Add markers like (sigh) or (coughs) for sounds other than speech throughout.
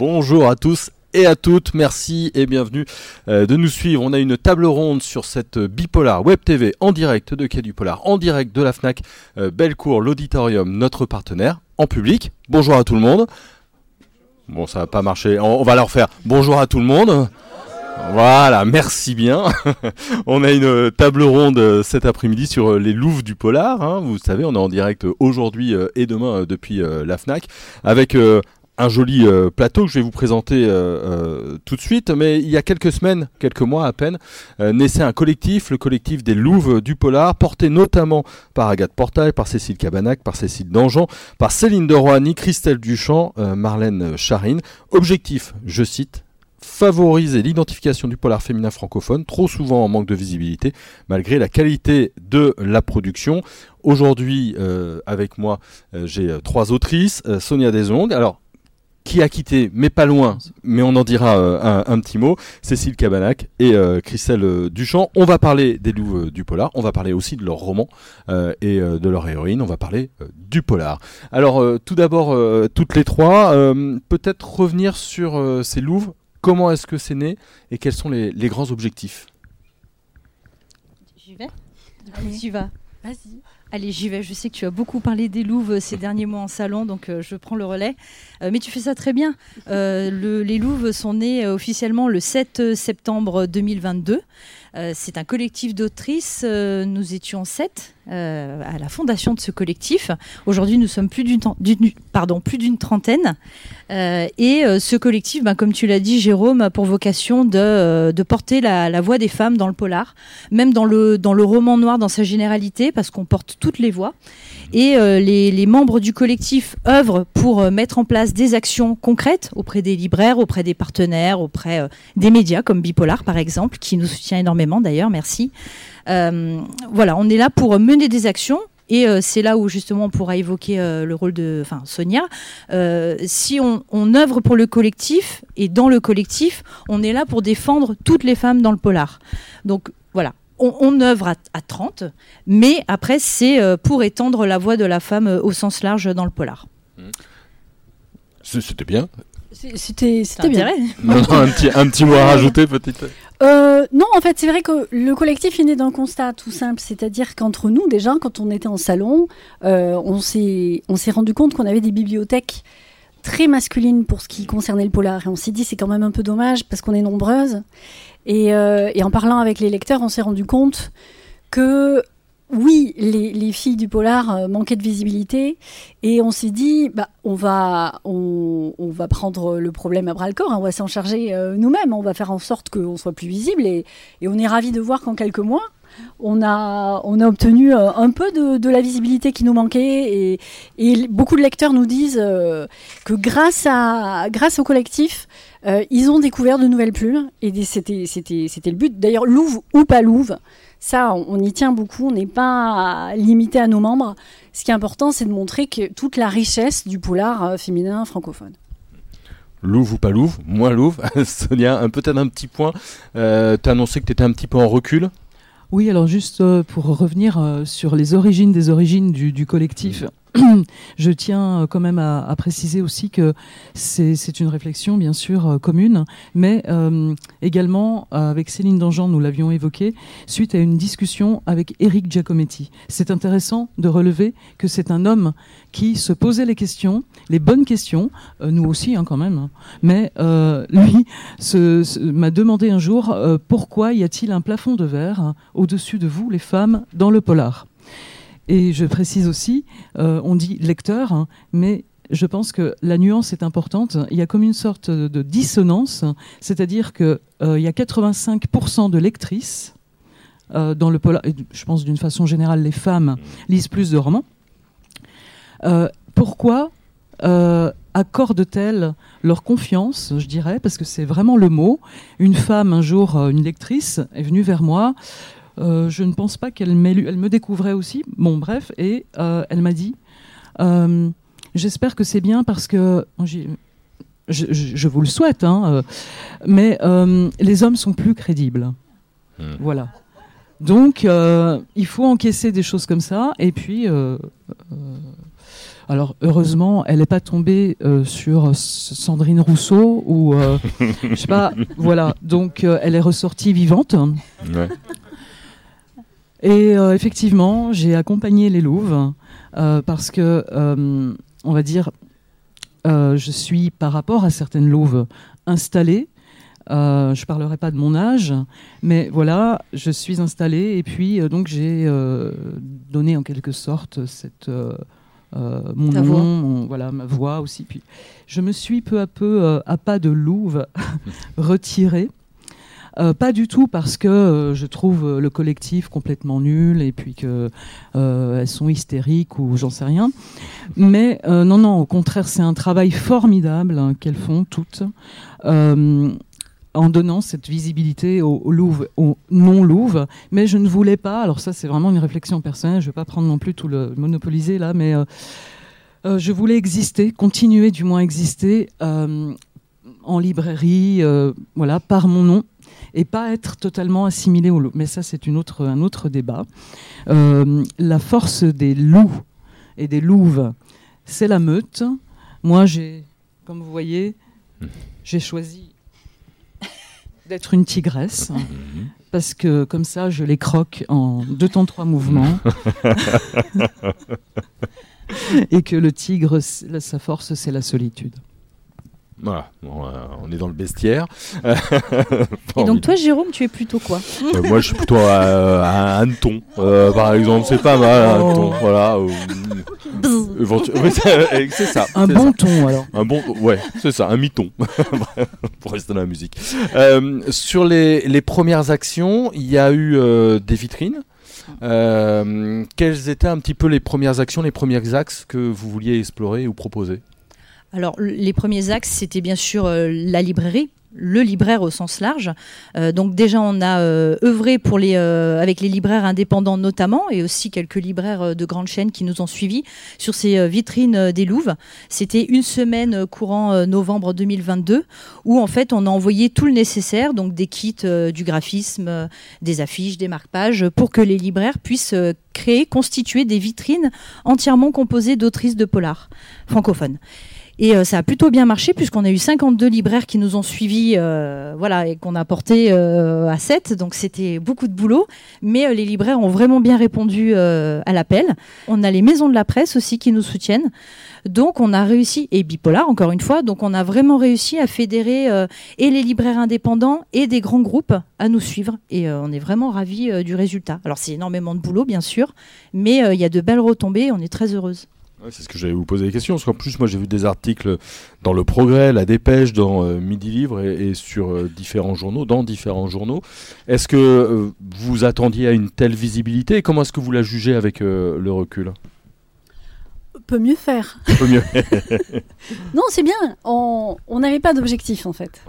Bonjour à tous et à toutes, merci et bienvenue euh, de nous suivre. On a une table ronde sur cette bipolar web TV en direct de Quai du Polar, en direct de la FNAC, euh, Bellecour, l'auditorium, notre partenaire, en public. Bonjour à tout le monde. Bon, ça va pas marcher, on, va leur faire bonjour à tout le monde. Voilà, merci bien. (laughs) on a une table ronde euh, cet après-midi sur euh, les louves du polar. hein. Vous savez, on est en direct aujourd'hui euh, et demain euh, depuis euh, la FNAC avec euh, un joli euh, plateau que je vais vous présenter euh, euh, tout de suite. Mais il y a quelques semaines, quelques mois à peine, naissait un collectif, le collectif des louves du polar, porté notamment par Agathe Portail, par Cécile Cabanac, par Cécile Dangean, par Céline de Roigny, Christelle Duchamp, Marlène Charine. Objectif, je cite, favoriser l'identification du polar féminin francophone, trop souvent en manque de visibilité, malgré la qualité de la production. Aujourd'hui, avec moi, j'ai trois autrices. Sonia Desong, alors, qui a quitté, mais pas loin, mais on en dira euh, un, un petit mot, Cécile Cabanac et euh, Christelle euh, Duchamp. On va parler des loups euh, du polar, on va parler aussi de leur roman euh, et euh, de leur héroïne, on va parler euh, du polar. Alors, euh, tout d'abord, euh, toutes les trois, euh, peut-être revenir sur euh, ces louves Comment est-ce que c'est né et quels sont les, les grands objectifs? J'y vais? Allez, j'y vas. Vas-y. Allez, j'y vais. Je sais que tu as beaucoup parlé des louves ces (laughs) derniers mois en salon, donc euh, je prends le relais. Euh, mais tu fais ça très bien. Euh, le- les louves sont nées officiellement le 7 septembre 2022. Euh, c'est un collectif d'autrices. Nous étions sept euh, à la fondation de ce collectif. Aujourd'hui, nous sommes plus d'une, trentaine. Euh, et euh, ce collectif, ben, comme tu l'as dit, Jérôme, a pour vocation de, porter la, voix des femmes dans le polar, même dans le, roman noir dans sa généralité, parce qu'on porte toutes les voix. Et les, membres du collectif œuvrent pour mettre en place des actions concrètes auprès des libraires, auprès des partenaires, auprès des médias comme Bipolar par exemple, qui nous soutient énormément d'ailleurs, merci. Euh, voilà, on est là pour mener des actions. Et euh, c'est là où justement on pourra évoquer euh, le rôle de enfin, Sonia. Si on, œuvre pour le collectif, et dans le collectif, on est là pour défendre toutes les femmes dans le polar. Donc voilà, on, œuvre à, à 30, mais après c'est pour étendre la voix de la femme au sens large dans le polar. C- C'était bien. C'était bien. Non, non, un, petit, un petit mot à rajouter peut-être Euh, non, en fait, c'est vrai que le collectif est né d'un constat tout simple, c'est-à-dire qu'entre nous, déjà, quand on était en salon, euh, on s'est on s'est rendu compte qu'on avait des bibliothèques très masculines pour ce qui concernait le polar, et on s'est dit c'est quand même un peu dommage parce qu'on est nombreuses. Et, euh, et en parlant avec les lecteurs, on s'est rendu compte que oui, les, les filles du polar euh, manquaient de visibilité. Et on s'est dit, bah, on, va, prendre le problème à bras le corps, hein, on va s'en charger euh, nous-mêmes, on va faire en sorte qu'on soit plus visible et, on est ravis de voir qu'en quelques mois, on a, obtenu euh, un peu de, la visibilité qui nous manquait. Et, beaucoup de lecteurs nous disent que grâce, à, grâce au collectif, ils ont découvert de nouvelles plumes. Et c'était le but. D'ailleurs, louve ou pas louve, ça, on, on y tient beaucoup. On n'est pas limité à nos membres. Ce qui est important, c'est de montrer que toute la richesse du polar euh, féminin francophone. Louve ou pas louve Moins louve. (laughs) Sonia, un- peut-être un petit point. Euh, T'as annoncé que tu étais un petit peu en recul. Oui, alors juste euh, pour revenir sur les origines des origines du, du collectif, (clears throat) je tiens euh, quand même à, préciser aussi que c'est une réflexion bien sûr euh, commune, mais euh, également avec Céline Dangean, nous l'avions évoqué, suite à une discussion avec Eric Giacometti. C'est intéressant de relever que c'est un homme qui se posait les questions, les bonnes questions, nous aussi hein, quand même, hein. mais lui m'a demandé un jour pourquoi y a-t-il un plafond de verre hein, au-dessus de vous, les femmes, dans le polar? Et je précise aussi, euh, on dit lecteur, hein, mais je pense que la nuance est importante. Il y a comme une sorte de dissonance, c'est-à-dire qu'il y a 85% de lectrices euh, dans le polar. Je pense d'une façon générale, les femmes lisent plus de romans. Euh, pourquoi euh, accordent-elles leur confiance, je dirais, parce que c'est vraiment le mot. Une femme, un jour, euh, une lectrice, est venue vers moi. Euh, je ne pense pas qu'elle m'ait lu. Elle me découvrait aussi. Bon, bref, et euh, elle m'a dit euh, J'espère que c'est bien parce que. Je, je- je vous le souhaite, hein, mais les hommes sont plus crédibles. Hmm. Voilà. Donc, euh, il faut encaisser des choses comme ça, et puis. euh, euh, Alors heureusement, elle n'est pas tombée sur Sandrine Rousseau ou je sais pas. (laughs) Voilà, donc elle est ressortie vivante. Et effectivement, j'ai accompagné les Louves parce que, on va dire, je suis par rapport à certaines Louves installée. je ne parlerai pas de mon âge, mais voilà, je suis installée et puis donc j'ai donné en quelque sorte cette euh, mon nom, voilà, ma voix aussi. Puis je me suis peu à peu, euh, à pas de louve, (laughs) retirée. Euh, pas du tout parce que je trouve le collectif complètement nul et puis que elles sont hystériques ou j'en sais rien. Mais non, non, au contraire, c'est un travail formidable hein, qu'elles font toutes en donnant cette visibilité aux, aux non-louves. Mais je ne voulais pas, alors ça c'est vraiment une réflexion personnelle, je ne vais pas prendre non plus tout le monopoliser là, mais euh, euh, je voulais exister, continuer du moins exister euh, en librairie, voilà, par mon nom. Et pas être totalement assimilé aux loups. Mais ça, c'est autre, un autre débat. la force des loups et des louves, c'est la meute. Moi, j'ai, comme vous voyez, j'ai choisi d'être une tigresse. Parce que comme ça, je les croque en deux temps, trois mouvements. (laughs) Et que le tigre, sa force, c'est la solitude. Voilà, euh, on est dans le bestiaire. (laughs) Et donc toi, Jérôme, tu es plutôt quoi euh, Moi, je suis plutôt un hanneton, euh, par exemple. C'est pas mal, un hanneton. Oh. Voilà. (laughs) c'est ça. Un bon ton, alors. Un bon, ouais, c'est ça, un miton, (laughs) pour rester dans la musique. sur les, les, premières actions, il y a eu des vitrines. quelles étaient un petit peu les premières actions, les premiers axes que vous vouliez explorer ou proposer? Alors, les premiers axes, c'était bien sûr euh, la librairie, le libraire au sens large. Euh, donc déjà, on a euh, œuvré avec les libraires indépendants notamment, et aussi quelques libraires de grandes chaînes qui nous ont suivis sur ces vitrines des Louves. C'était une semaine courant novembre 2022, où en fait on a envoyé tout le nécessaire, donc des kits, du graphisme, des affiches, des marque-pages, pour que les libraires puissent créer, constituer des vitrines entièrement composées d'autrices de polar francophones. Et euh, ça a plutôt bien marché puisqu'on a eu 52 libraires qui nous ont suivis, euh, voilà, et qu'on a porté euh, à 7. Donc c'était beaucoup de boulot. Mais les libraires ont vraiment bien répondu à l'appel. On a les maisons de la presse aussi qui nous soutiennent. Donc on a réussi, et Bipolar encore une fois, donc on a vraiment réussi à fédérer et les libraires indépendants et des grands groupes à nous suivre. Et on est vraiment ravis du résultat. Alors c'est énormément de boulot bien sûr, mais il y a de belles retombées, on est très heureuse c'est ce que j'allais vous poser des questions, parce qu'en plus, moi j'ai vu des articles dans Le Progrès, La Dépêche, dans euh, Midi Livre et, sur euh, différents journaux, dans différents journaux. Est-ce que euh, vous attendiez à une telle visibilité et comment est-ce que vous la jugez avec le recul? Peut mieux faire. Peut mieux. (laughs) (laughs) non, c'est bien. On n'avait pas d'objectif en fait.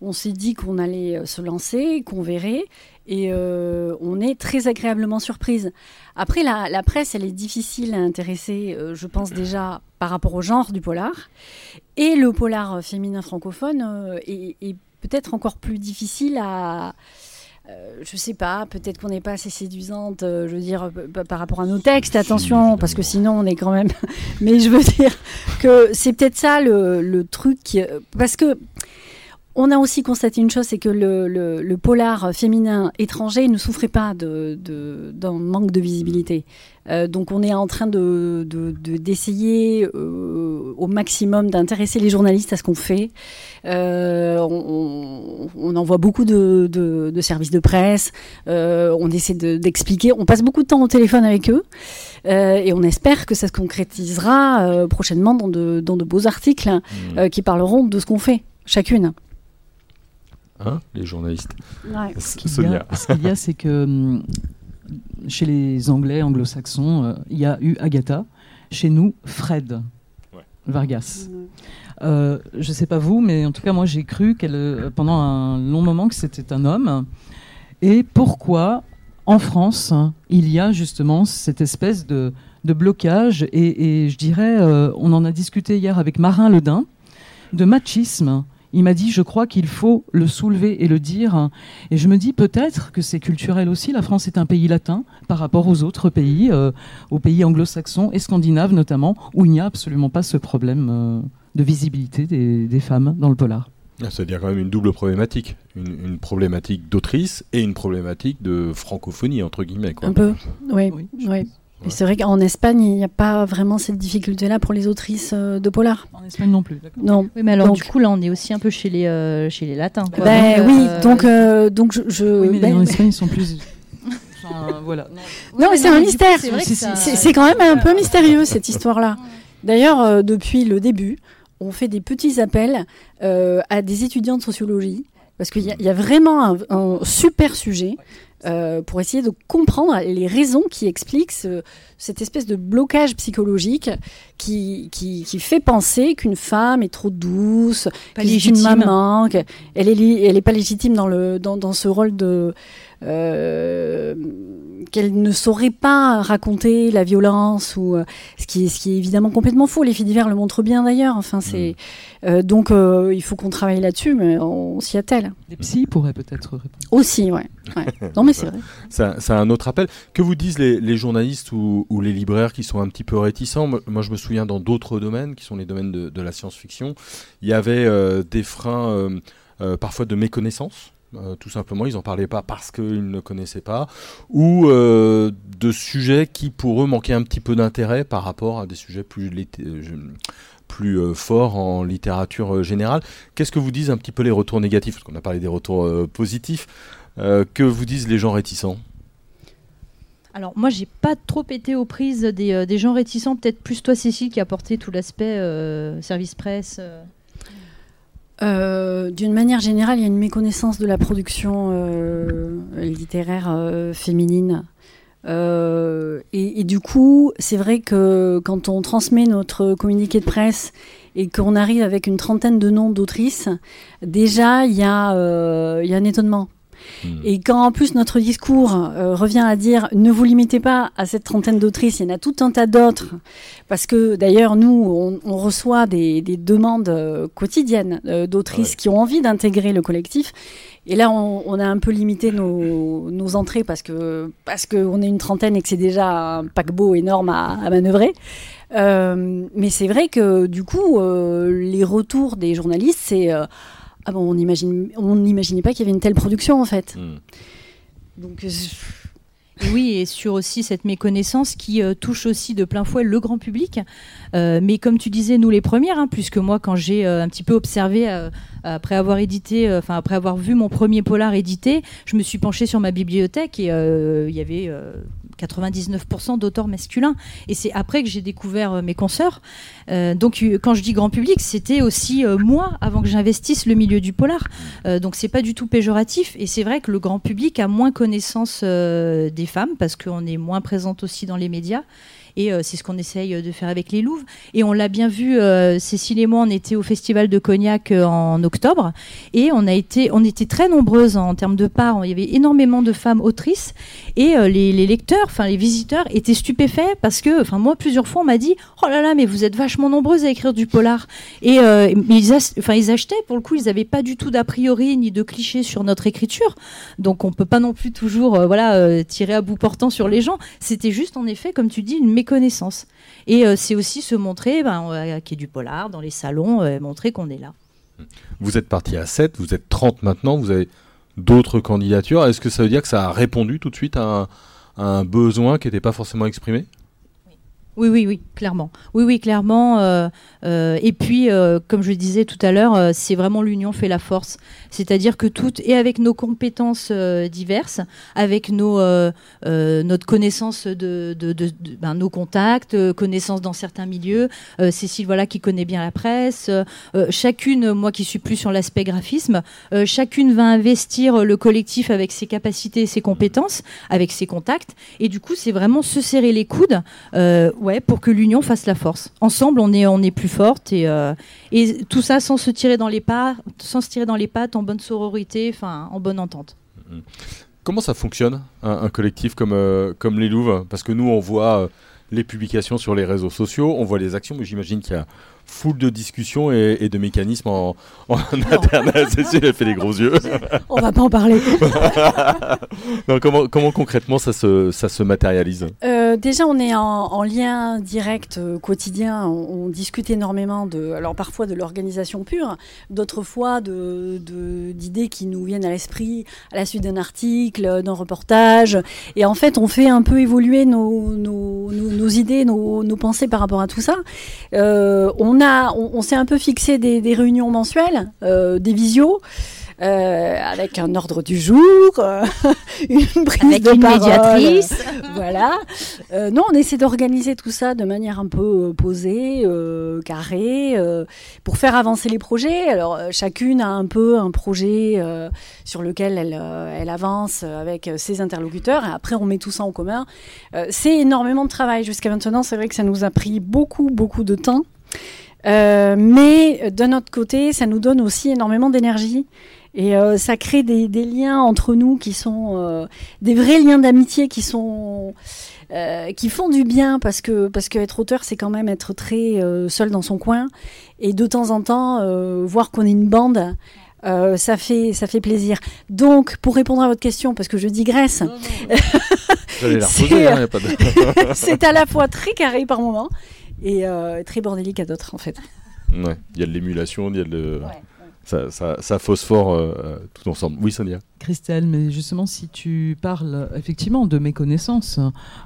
on s'est dit qu'on allait se lancer, qu'on verrait et euh, on est très agréablement surprise. Après, la, presse, elle est difficile à intéresser, euh, je pense déjà par rapport au genre du polar, et le polar féminin francophone euh, est, peut-être encore plus difficile à... je sais pas, peut-être qu'on n'est pas assez séduisante, je veux dire, par rapport à nos textes, attention, parce que sinon on est quand même. (laughs) Mais je veux dire que c'est peut-être ça le, le truc, parce que on a aussi constaté une chose, c'est que le, polar féminin étranger ne souffrait pas d'un de, manque de visibilité. Euh, donc on est en train de, d'essayer euh, au maximum d'intéresser les journalistes à ce qu'on fait. Euh, on, envoie beaucoup de, services de presse, on essaie d'expliquer, on passe beaucoup de temps au téléphone avec eux et on espère que ça se concrétisera prochainement dans de, beaux articles mmh. qui parleront de ce qu'on fait, chacune. Hein, les journalistes. Ce qu'il y a, c'est que hum, chez les Anglais, anglo-saxons, euh, il y a eu Agatha. Chez nous, Fred Vargas. Euh, je ne sais pas vous, mais en tout cas, moi, j'ai cru qu'elle, euh, pendant un long moment que c'était un homme. Et pourquoi, en France, il y a justement cette espèce de, blocage et, et, je dirais, on en a discuté hier avec Marin Ledin, de machisme il m'a dit, je crois qu'il faut le soulever et le dire. Et je me dis peut-être que c'est culturel aussi. La France est un pays latin par rapport aux autres pays, euh, aux pays anglo-saxons et scandinaves notamment, où il n'y a absolument pas ce problème euh, de visibilité des, femmes dans le polar. Ah, C'est-à-dire quand même une double problématique. Une, problématique d'autrice et une problématique de francophonie, entre guillemets. Un peu, oui. oui. C'est vrai qu'en Espagne, il n'y a pas vraiment cette difficulté-là pour les autrices euh, de polar. En Espagne non plus. Non. Oui, mais alors du coup, là, on est aussi un peu chez les, euh, chez les latins. Ben, oui, euh, donc, donc je. je oui, mais ben, en Espagne, ils sont plus. voilà. Non, mais c'est un mystère. C'est quand même un peu mystérieux, cette histoire-là. D'ailleurs, depuis le début, on fait des petits appels à des étudiants de sociologie parce qu'il y, y, a vraiment un, un super sujet euh, pour essayer de comprendre les raisons qui expliquent cette espèce de blocage psychologique qui, qui, qui fait penser qu'une femme est trop douce, qu'elle est une maman, qu'elle est, elle est pas légitime dans, le, dans, dans ce rôle de euh, qu'elle ne saurait pas raconter la violence ou euh, ce qui est ce qui est évidemment complètement faux. Les filles d'hiver le montrent bien d'ailleurs. Enfin c'est mm. euh, donc il faut qu'on travaille là-dessus, mais on s'y attelle. Les psys pourraient peut-être répondre. Aussi, ouais. non mais c'est vrai. C'est un, autre appel. Que vous disent les, journalistes ou, les libraires qui sont un petit peu réticents? Moi, je me souviens dans d'autres domaines, qui sont les domaines de, la science-fiction, il y avait des freins parfois de méconnaissance euh, tout simplement, ils n'en parlaient pas parce qu'ils ne connaissaient pas, ou euh, de sujets qui pour eux manquaient un petit peu d'intérêt par rapport à des sujets plus, euh, plus forts en littérature générale. Qu'est-ce que vous disent un petit peu les retours négatifs? Parce qu'on a parlé des retours positifs. Que vous disent les gens réticents? Alors moi j'ai pas trop été aux prises des, des gens réticents, peut-être plus toi Cécile qui a porté tout l'aspect service presse. Euh, d'une manière générale, il y a une méconnaissance de la production euh, littéraire euh, féminine. Et, du coup, c'est vrai que quand on transmet notre communiqué de presse et qu'on arrive avec une trentaine de noms d'autrices, déjà, il y, y, a un étonnement. Hmm. Et quand en plus notre discours euh, revient à dire ne vous limitez pas à cette trentaine d'autrices, il y en a tout un tas d'autres, parce que d'ailleurs nous on, reçoit des, demandes euh, quotidiennes euh, d'autrices qui ont envie d'intégrer le collectif. Et là, on, a un peu limité nos, entrées parce que parce qu'on est une trentaine et que c'est déjà un paquebot énorme à, à manœuvrer. mais c'est vrai que du coup, les retours des journalistes, c'est ah bon, on n'imagine on n'imaginait pas qu'il y avait une telle production en fait. Hmm. Donc. Euh, oui, et sur aussi cette méconnaissance qui euh, touche aussi de plein fouet le grand public. Euh, mais comme tu disais, nous les premières, hein, puisque moi, quand j'ai un petit peu observé, après avoir édité, enfin après avoir vu mon premier polar édité, je me suis penchée sur ma bibliothèque et il y avait 99% d'auteurs masculins. Et c'est après que j'ai découvert euh, mes consoeurs. Euh, donc euh, quand je dis grand public, c'était aussi moi avant que j'investisse le milieu du polar. donc c'est pas du tout péjoratif. Et c'est vrai que le grand public a moins connaissance des femmes parce qu'on est moins présente aussi dans les médias. Et euh, c'est ce qu'on essaye de faire avec les Louves. Et on l'a bien vu, euh, Cécile et moi, on était au Festival de Cognac euh, en octobre. Et on, a été, on était très nombreuses en termes de parts. Il y avait énormément de femmes autrices. Et les, lecteurs, enfin les visiteurs, étaient stupéfaits parce que, enfin moi, plusieurs fois, on m'a dit Oh là là, mais vous êtes vachement nombreuses à écrire du polar. Et ils, achetaient, pour le coup, ils n'avaient pas du tout d'a priori ni de clichés sur notre écriture. Donc on peut pas non plus toujours voilà, tirer à bout portant sur les gens. C'était juste, en effet, comme tu dis, une connaissances. Et euh, c'est aussi se montrer, ben, euh, qui est du polar, dans les salons, euh, montrer qu'on est là. Vous êtes parti à 7, vous êtes 30 maintenant, vous avez d'autres candidatures. Est-ce que ça veut dire que ça a répondu tout de suite à un besoin qui n'était pas forcément exprimé? Oui, oui, oui, clairement. Oui, oui, clairement. Euh, euh, et puis, euh, comme je disais tout à l'heure, c'est vraiment l'union fait la force. C'est-à-dire que toutes, et avec nos compétences diverses, avec nos, notre connaissance de, ben, nos contacts, connaissances dans certains milieux, Cécile, voilà, qui connaît bien la presse, chacune, moi qui suis plus sur l'aspect graphisme, chacune va investir le collectif avec ses capacités ses compétences, avec ses contacts. Et du coup, c'est vraiment se serrer les coudes ouais, pour que l'union fasse la force. Ensemble, on est, on est plus forte et, euh, et tout ça sans se tirer dans les pas, sans se tirer dans les pattes, en bonne sororité, en bonne entente. Comment ça fonctionne un, collectif comme, euh, comme les Louves Parce que nous, on voit euh, les publications sur les réseaux sociaux, on voit les actions, mais j'imagine qu'il y a foule de discussions et, de mécanismes en, en (laughs) internet. C'est fait les gros yeux. (laughs) On va pas en parler. (laughs) comment, comment concrètement ça se, ça se matérialise? Euh, Déjà, on est en, lien direct euh, quotidien. On, discute énormément de, alors parfois de l'organisation pure, d'autres fois de, d'idées qui nous viennent à l'esprit à la suite d'un article, d'un reportage. Et en fait, on fait un peu évoluer nos, nos, nos, idées, nos, pensées par rapport à tout ça. Euh, on on, a, on, s'est un peu fixé des, réunions mensuelles, euh, des visios. Euh, avec un ordre du jour, euh, (laughs) une prise avec de une médiatrice. (laughs) voilà. non, on essaie d'organiser tout ça de manière un peu posée, carrée, pour faire avancer les projets. Alors, chacune a un peu un projet sur lequel elle, elle avance avec ses interlocuteurs, et après, on met tout ça en commun. c'est énormément de travail jusqu'à maintenant. C'est vrai que ça nous a pris beaucoup, beaucoup de temps. Euh, mais d'un autre côté, ça nous donne aussi énormément d'énergie. Et euh, ça crée des, des, liens entre nous qui sont euh, des vrais liens d'amitié qui sont euh, qui font du bien parce que parce que être auteur c'est quand même être très seul dans son coin et de temps en temps voir qu'on est une bande ça fait ça fait plaisir. Donc pour répondre à votre question parce que je digresse, (laughs) (laughs) c'est à la fois très carré par moment et euh, très bordélique à d'autres en fait. Ouais, il y a de l'émulation, il y a de... Ça, ça, ça, phosphore euh, tout ensemble. Oui, Sonia. Christelle, mais justement, si tu parles effectivement de méconnaissance,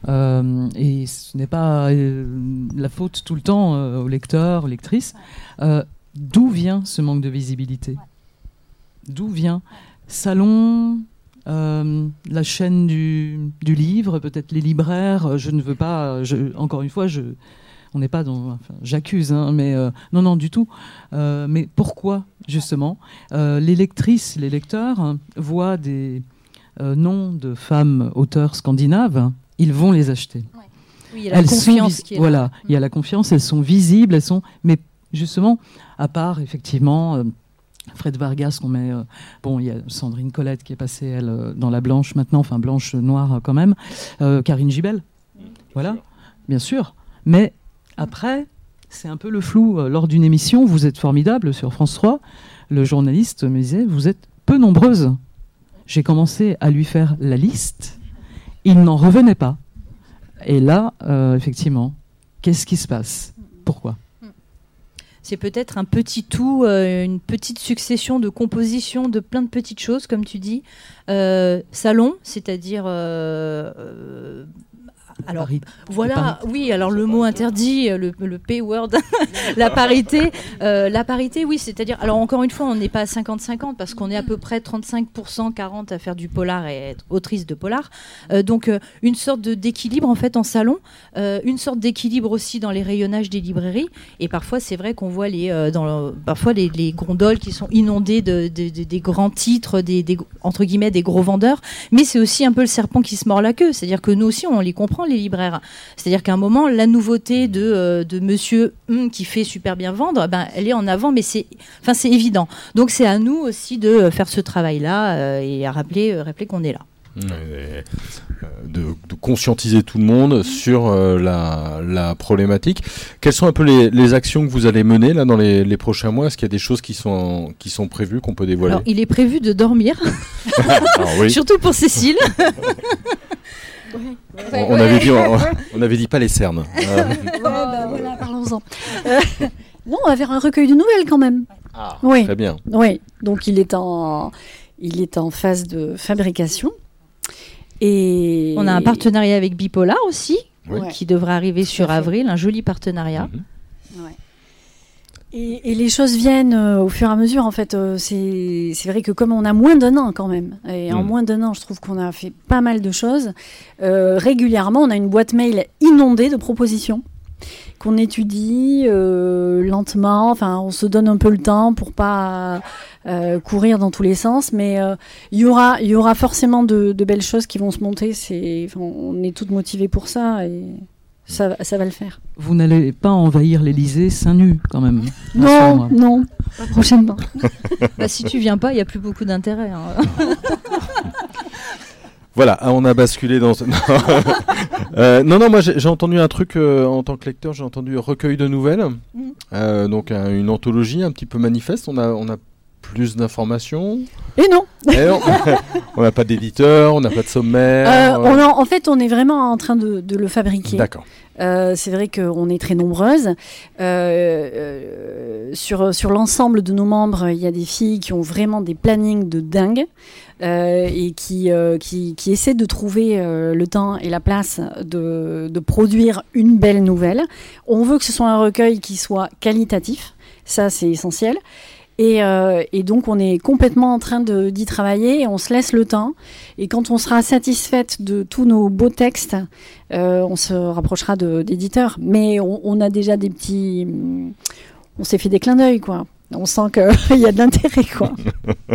euh, et ce n'est pas la faute tout le temps aux lecteurs, aux lectrices, d'où vient ce manque de visibilité? D'où vient? Salon, la chaîne du, du livre, peut-être les libraires. Je ne veux pas, je, encore une fois, je, on n'est pas dans. J'accuse, hein, mais euh, non, non, du tout. Euh, mais pourquoi, justement euh, Les lectrices, les lecteurs hein, voient des noms de femmes auteurs scandinaves, ils vont les acheter. Oui, il y a la confiance qui est Voilà, il y a la confiance, elles sont visibles, elles sont. Mais justement, à part, effectivement. Fred Vargas, qu'on met. bon, il y a Sandrine Colette qui est passée, elle, dans la blanche maintenant, enfin blanche noire quand même. Karine Gibel. Voilà, bien sûr. Mais après, c'est un peu le flou. Euh, lors d'une émission, vous êtes formidable sur France 3. Le journaliste me disait, vous êtes peu nombreuses. J'ai commencé à lui faire la liste. Il n'en revenait pas. Et là, euh, effectivement, qu'est-ce qui se passe? Pourquoi? C'est peut-être un petit tout, euh, une petite succession de compositions de plein de petites choses, comme tu dis. salon, c'est-à-dire alors voilà, oui, alors le mot interdit, le, le P-word, (laughs) la parité, euh, la parité, oui, c'est-à-dire, alors encore une fois, on n'est pas à 50-50 parce qu'on est à peu près 35%, 40 à faire du polar et être autrice de polar. Euh, donc euh, une sorte d'équilibre en fait en salon, une sorte d'équilibre aussi dans les rayonnages des librairies. Et parfois, c'est vrai qu'on voit les, dans parfois les, gondoles qui sont inondées de, des grands titres, des, entre guillemets des gros vendeurs. Mais c'est aussi un peu le serpent qui se mord la queue, c'est-à-dire que nous aussi, on les comprend les libraires. C'est-à-dire qu'à un moment, la nouveauté de, euh, de Monsieur hum, qui fait super bien vendre, ben, elle est en avant, mais c'est, enfin, c'est évident. Donc c'est à nous aussi de euh, faire ce travail-là euh, et à rappeler, rappeler qu'on est là. De, conscientiser tout le monde sur la, la, problématique. Quelles sont un peu les, les, actions que vous allez mener là dans les, les prochains mois? Est-ce qu'il y a des choses qui sont, qui sont prévues, qu'on peut dévoiler? Alors, Il est prévu de dormir, (laughs) (laughs) surtout pour Cécile. (laughs) on, avait dit, (laughs) on, avait dit pas les cernes. Bah, parlons-en. Euh, non, on va faire un recueil de nouvelles quand même. Ah, oui. Très bien. Oui, donc il est en, il est en phase de fabrication. Et on a un partenariat avec Bipolar aussi, qui devrait arriver sur avril, un joli partenariat. Mhm. Et, les choses viennent euh, au fur et à mesure. En fait, euh, c'est vrai que comme on a moins d'un an quand même, et en mm. moins d'un an, je trouve qu'on a fait pas mal de choses. Euh, régulièrement, on a une boîte mail inondée de propositions qu'on étudie lentement. Enfin, on se donne un peu le temps pour pas courir dans tous les sens, mais il y aura, il y aura forcément de, de, belles choses qui vont se monter. On est toutes motivées pour ça et ça, va le faire. Vous n'allez pas envahir l'Elysée seins nus quand même Non, non, pas prochainement. (laughs) bah, si tu viens pas, il n'y a plus beaucoup d'intérêt. Hein. (laughs) Voilà, ah, on a basculé dans. (laughs) euh, non, non, moi j'ai entendu un truc euh, en tant que lecteur, j'ai entendu recueil de nouvelles, mm. euh, donc une anthologie un petit peu manifeste. On a, on a plus d'informations. Et non. on (laughs) n'a pas d'éditeur, on n'a pas de sommaire. Euh, en fait, on est vraiment en train de, de le fabriquer. D'accord. Euh, c'est vrai qu'on est très nombreuses. Euh, sur sur l'ensemble de nos membres, il y a des filles qui ont vraiment des plannings de dingue. et qui, qui, qui, essaient de trouver le temps et la place de, de, produire une belle nouvelle. On veut que ce soit un recueil qui soit qualitatif, ça c'est essentiel. Et, et, donc on est complètement en train d'y travailler et on se laisse le temps. Et quand on sera satisfaite de tous nos beaux textes, euh, on se rapprochera d'éditeurs. Mais on, a déjà des petits. On s'est fait des clins d'œil, quoi. On sent qu'il (laughs) y a de l'intérêt, quoi.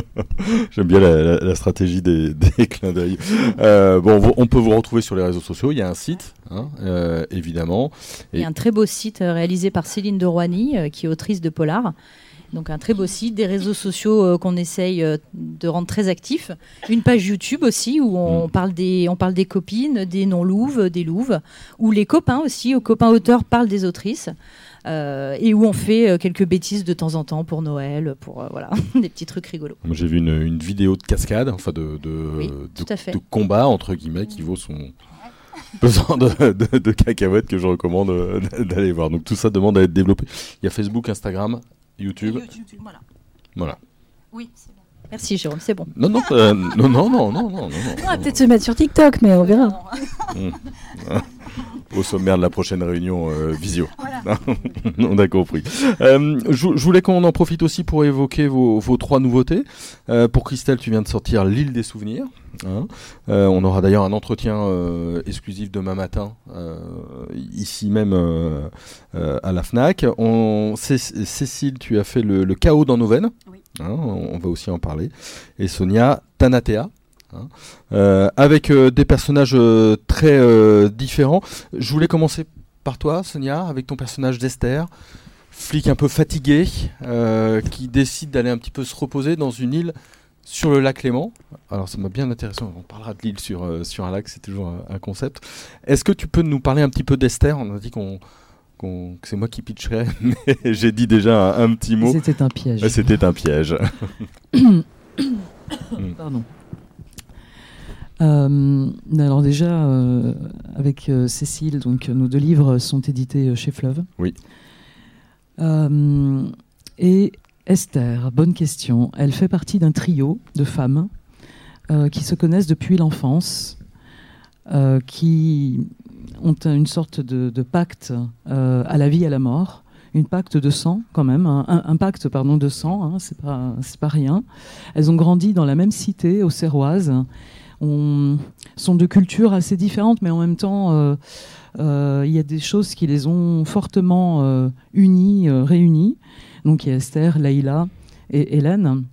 (laughs) J'aime bien la, stratégie des, clins d'œil. Euh, bon, on peut vous retrouver sur les réseaux sociaux. Il y a un site, hein, euh, évidemment. Et... Il y a un très beau site réalisé par Céline de Roigny, qui est autrice de Polar. Donc un très beau site, des réseaux sociaux euh, qu'on essaye euh, de rendre très actifs, une page YouTube aussi où on mm. parle des on parle des copines, des non-louves, des louves, où les copains aussi, aux copains auteurs parlent des autrices. Euh, et où on fait quelques bêtises de temps en temps pour Noël, pour voilà, (laughs) des petits trucs rigolos. Moi j'ai vu une, vidéo de cascade, enfin de, de, combat entre guillemets, qui vaut son (laughs) besoin de, de, cacahuètes que je recommande d'aller voir. Donc tout ça demande à être développé. Il y a Facebook, Instagram, YouTube. YouTube voilà. Voilà. Oui, c'est bon. Merci Jérôme, c'est bon. Non, non, euh, non, non, non, non, non, non, On va peut-être se mettre sur TikTok, mais on verra. Mmh. (laughs) Au sommaire de la prochaine réunion euh, visio. (laughs) Voilà. (laughs) on a compris. Euh, je, voulais qu'on en profite aussi pour évoquer vos, vos trois nouveautés. Euh, pour Christelle, tu viens de sortir L'île des souvenirs. Hein. Euh, on aura d'ailleurs un entretien euh, exclusif demain matin, euh, ici même à la FNAC. On, Cécile, tu as fait le, chaos dans nos veines. Hein, on, va aussi en parler. Et Sonia, Tanatea. Hein. avec des personnages très différents. Je voulais commencer par toi, Sonia, avec ton personnage d'Esther flic un peu fatigué, qui décide d'aller un petit peu se reposer dans une île sur le lac Léman. Alors ça m'a bien intéressé, on parlera de l'île sur, euh, sur un lac, c'est toujours un, concept. Est-ce que tu peux nous parler un petit peu d'Esther? On a dit qu'on, que c'est moi qui pitcherais, (laughs) mais j'ai dit déjà un, petit mot. C'était un piège. C'était un piège. (coughs) Pardon. Euh, alors déjà, euh, avec Cécile, donc nos deux livres sont édités chez Fleuve. Oui. et Esther, bonne question. Elle fait partie d'un trio de femmes euh, qui se connaissent depuis l'enfance, euh, qui ont une sorte de, pacte euh, à la vie et à la mort, une pacte de sang quand même, un, pacte pardon de sang, hein, c'est pas pas rien. Elles ont grandi dans la même cité, au Serroise. Sont de cultures assez différentes, mais en même temps, il y a des choses qui les ont fortement unies, réunies. Donc il y a Esther, Laïla et Hélène.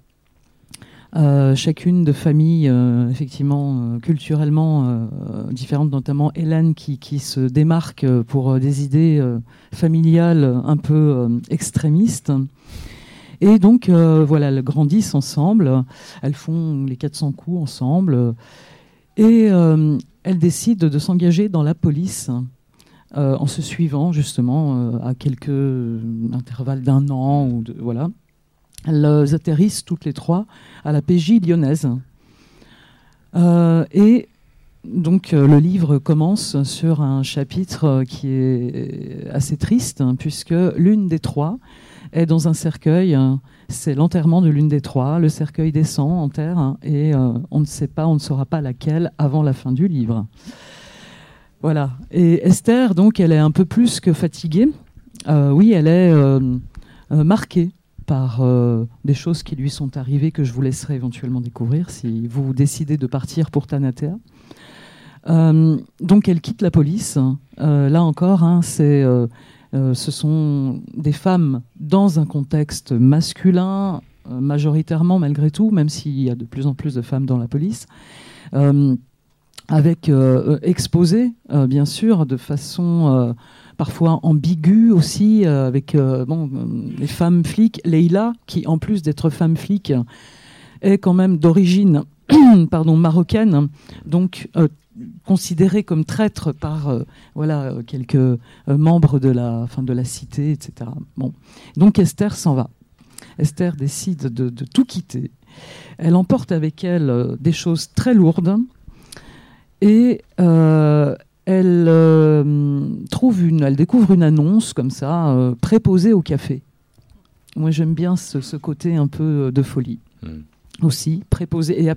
Euh, chacune de familles euh, effectivement euh, culturellement différentes, notamment Hélène qui, qui, se démarque pour des idées familiales un peu extrémistes. Et donc voilà, elles grandissent ensemble, elles font les 400 coups ensemble, et elles décident de s'engager dans la police euh, en se suivant justement euh, à quelques intervalles d'un an ou voilà. Elles atterrissent toutes les trois à la PJ lyonnaise. Euh, et donc le livre commence sur un chapitre qui est assez triste, hein, puisque l'une des trois est dans un cercueil. c'est l'enterrement de l'une des trois. Le cercueil descend en terre hein, et on ne sait pas, on ne saura pas laquelle avant la fin du livre. Voilà. Et Esther, donc, elle est un peu plus que fatiguée. Euh, oui, elle est euh, euh, marquée par des choses qui lui sont arrivées que je vous laisserai éventuellement découvrir si vous décidez de partir pour Tanatea. donc, elle quitte la police. là encore, hein, c'est, ce sont des femmes dans un contexte masculin, majoritairement malgré tout, même s'il y a de plus en plus de femmes dans la police avec euh, euh, exposé, euh, bien sûr, de façon parfois ambiguë aussi, avec bon, les femmes flics. Leila, qui en plus d'être femme flic, est quand même d'origine (coughs) pardon, marocaine, donc considérée comme traître par voilà quelques membres de la, fin, de la cité, etc. Bon, donc Esther s'en va. Esther décide de, tout quitter. Elle emporte avec elle des choses très lourdes et elle trouve une, elle découvre une annonce comme ça, préposée au café. Moi, j'aime bien ce, côté un peu euh, de folie. Hmm. Aussi, préposé, et un,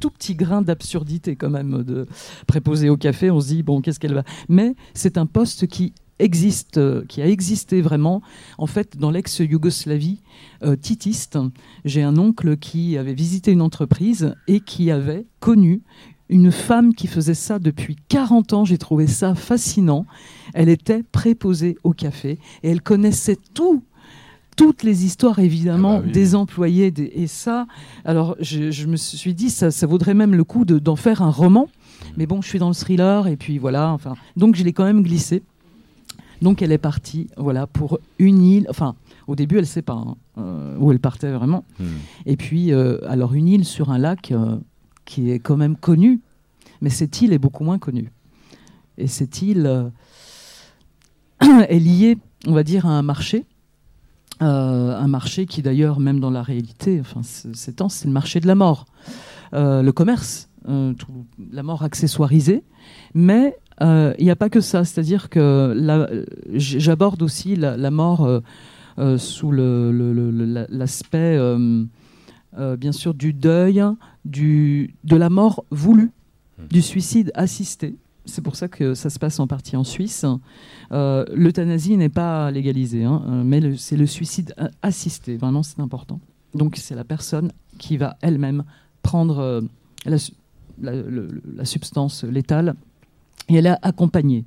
tout petit grain d'absurdité quand même, de préposé au café. On se dit, bon, qu'est-ce qu'elle va? Mais c'est un poste qui existe, euh, qui a existé vraiment, en fait, dans l'ex-Yougoslavie euh, titiste. J'ai un oncle qui avait visité une entreprise et qui avait connu une femme qui faisait ça depuis 40 ans. J'ai trouvé ça fascinant. Elle était préposée au café et elle connaissait tout toutes les histoires évidemment ah bah des employés et ça alors je, me suis dit ça, ça vaudrait même le coup d'en faire un roman. Mais bon je suis dans le thriller et puis voilà enfin. Donc je l'ai quand même glissé. Donc elle est partie voilà pour une île. Enfin au début elle sait pas hein, euh, où elle partait vraiment. Hmm. et puis euh, alors une île sur un lac euh, qui est quand même connue. Mais cette île est beaucoup moins connue. Et cette île (clears throat) est liée on va dire à un marché euh, un marché qui d'ailleurs, même dans la réalité, enfin, ces temps, c'est le marché de la mort. Euh, le commerce, euh, la mort accessoirisée, mais il n'y a pas que ça. C'est-à-dire que j'aborde aussi la, mort sous l'aspect, bien sûr, du deuil, du, de la mort voulue, mmh. du suicide assisté c'est pour ça que ça se passe en partie en Suisse. Euh, l'euthanasie n'est pas légalisée, hein, euh, mais c'est le suicide assisté. Vraiment, c'est important. Donc, c'est la personne qui va elle-même prendre euh, la, substance létale et elle est accompagnée.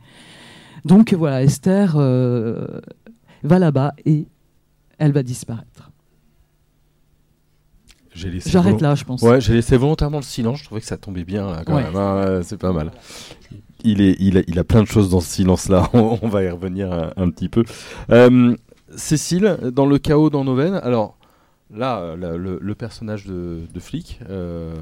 Donc, voilà, Esther va là-bas et elle va disparaître. J'arrête là, je pense. Ouais, j'ai laissé volontairement le silence. Je trouvais que ça tombait bien, quand même. Hein, c'est pas mal il, est, il, a, il a plein de choses dans ce silence-là. (laughs) On, va y revenir un, petit peu. Euh, Cécile, dans le chaos dans nos veines, alors là, le, personnage de, flic, euh,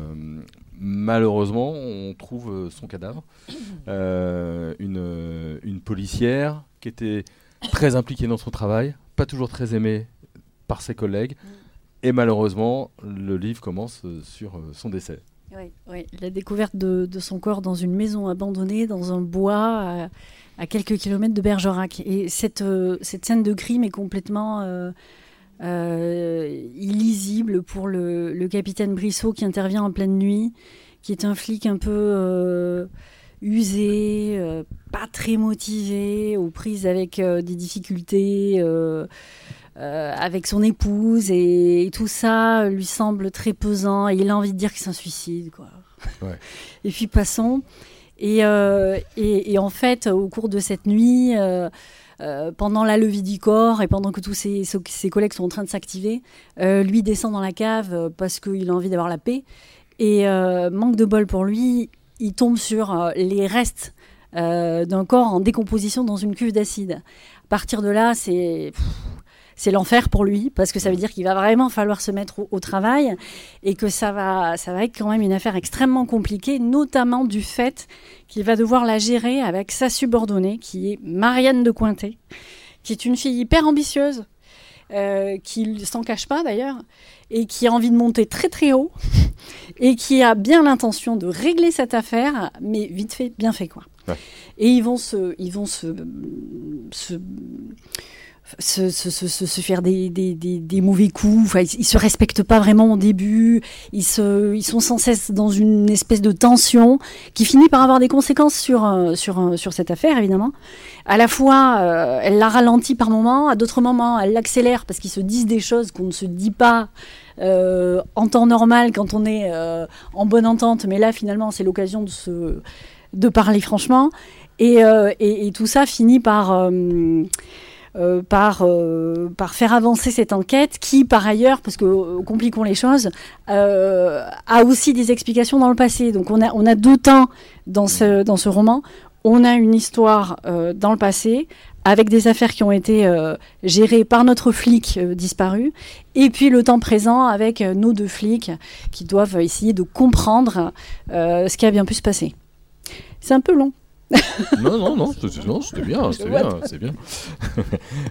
malheureusement, on trouve son cadavre. (coughs) Euh, une, une policière qui était très impliquée dans son travail, pas toujours très aimée par ses collègues. Et malheureusement, le livre commence sur son décès. La découverte de, son corps dans une maison abandonnée, dans un bois, à, quelques kilomètres de Bergerac. Et cette, euh, scène de crime est complètement euh, euh, illisible pour le, capitaine Brissot qui intervient en pleine nuit, qui est un flic un peu usé, pas très motivé, aux prises avec des difficultés. Avec son épouse et, tout ça lui semble très pesant et il a envie de dire que c'est un suicide quoi. (laughs) et puis passons euh, et, et, en fait au cours de cette nuit euh, pendant la levée du corps et pendant que tous ses, ses collègues sont en train de s'activer, lui descend dans la cave parce qu'il a envie d'avoir la paix. Et manque de bol pour lui, il tombe sur les restes d'un corps en décomposition dans une cuve d'acide. À partir de là, c'est c'est l'enfer pour lui parce que ça veut dire qu'il va vraiment falloir se mettre au, travail et que ça va, ça va être quand même une affaire extrêmement compliquée, notamment du fait qu'il va devoir la gérer avec sa subordonnée qui est Marianne de Cointet, qui est une fille hyper ambitieuse. Euh, qui ne s'en cache pas d'ailleurs, et qui a envie de monter très très haut, (laughs) et qui a bien l'intention de régler cette affaire, mais vite fait, bien fait quoi. Et ils vont se, ils vont se, se se, se, se, faire des, des, des, mauvais coups. Enfin, ils, se respectent pas vraiment au début. Ils, ils sont sans cesse dans une espèce de tension qui finit par avoir des conséquences sur, euh, sur, euh, sur cette affaire, évidemment. À la fois, euh, elle la ralentit par moments, à d'autres moments, elle l'accélère parce qu'ils se disent des choses qu'on ne se dit pas en temps normal quand on est en bonne entente. Mais là, finalement, c'est l'occasion de, se, de parler franchement. Et, et, tout ça finit par par, euh, par faire avancer cette enquête qui, par ailleurs, parce que euh, compliquons les choses, a aussi des explications dans le passé. Donc on a, on a deux temps dans ce, dans ce roman on a une histoire dans le passé avec des affaires qui ont été gérées par notre flic disparu, et puis le temps présent avec nos deux flics qui doivent essayer de comprendre ce qui a bien pu se passer. C'est un peu long. Non, non, non, c'était bien, c'est bien, c'est (laughs) bien.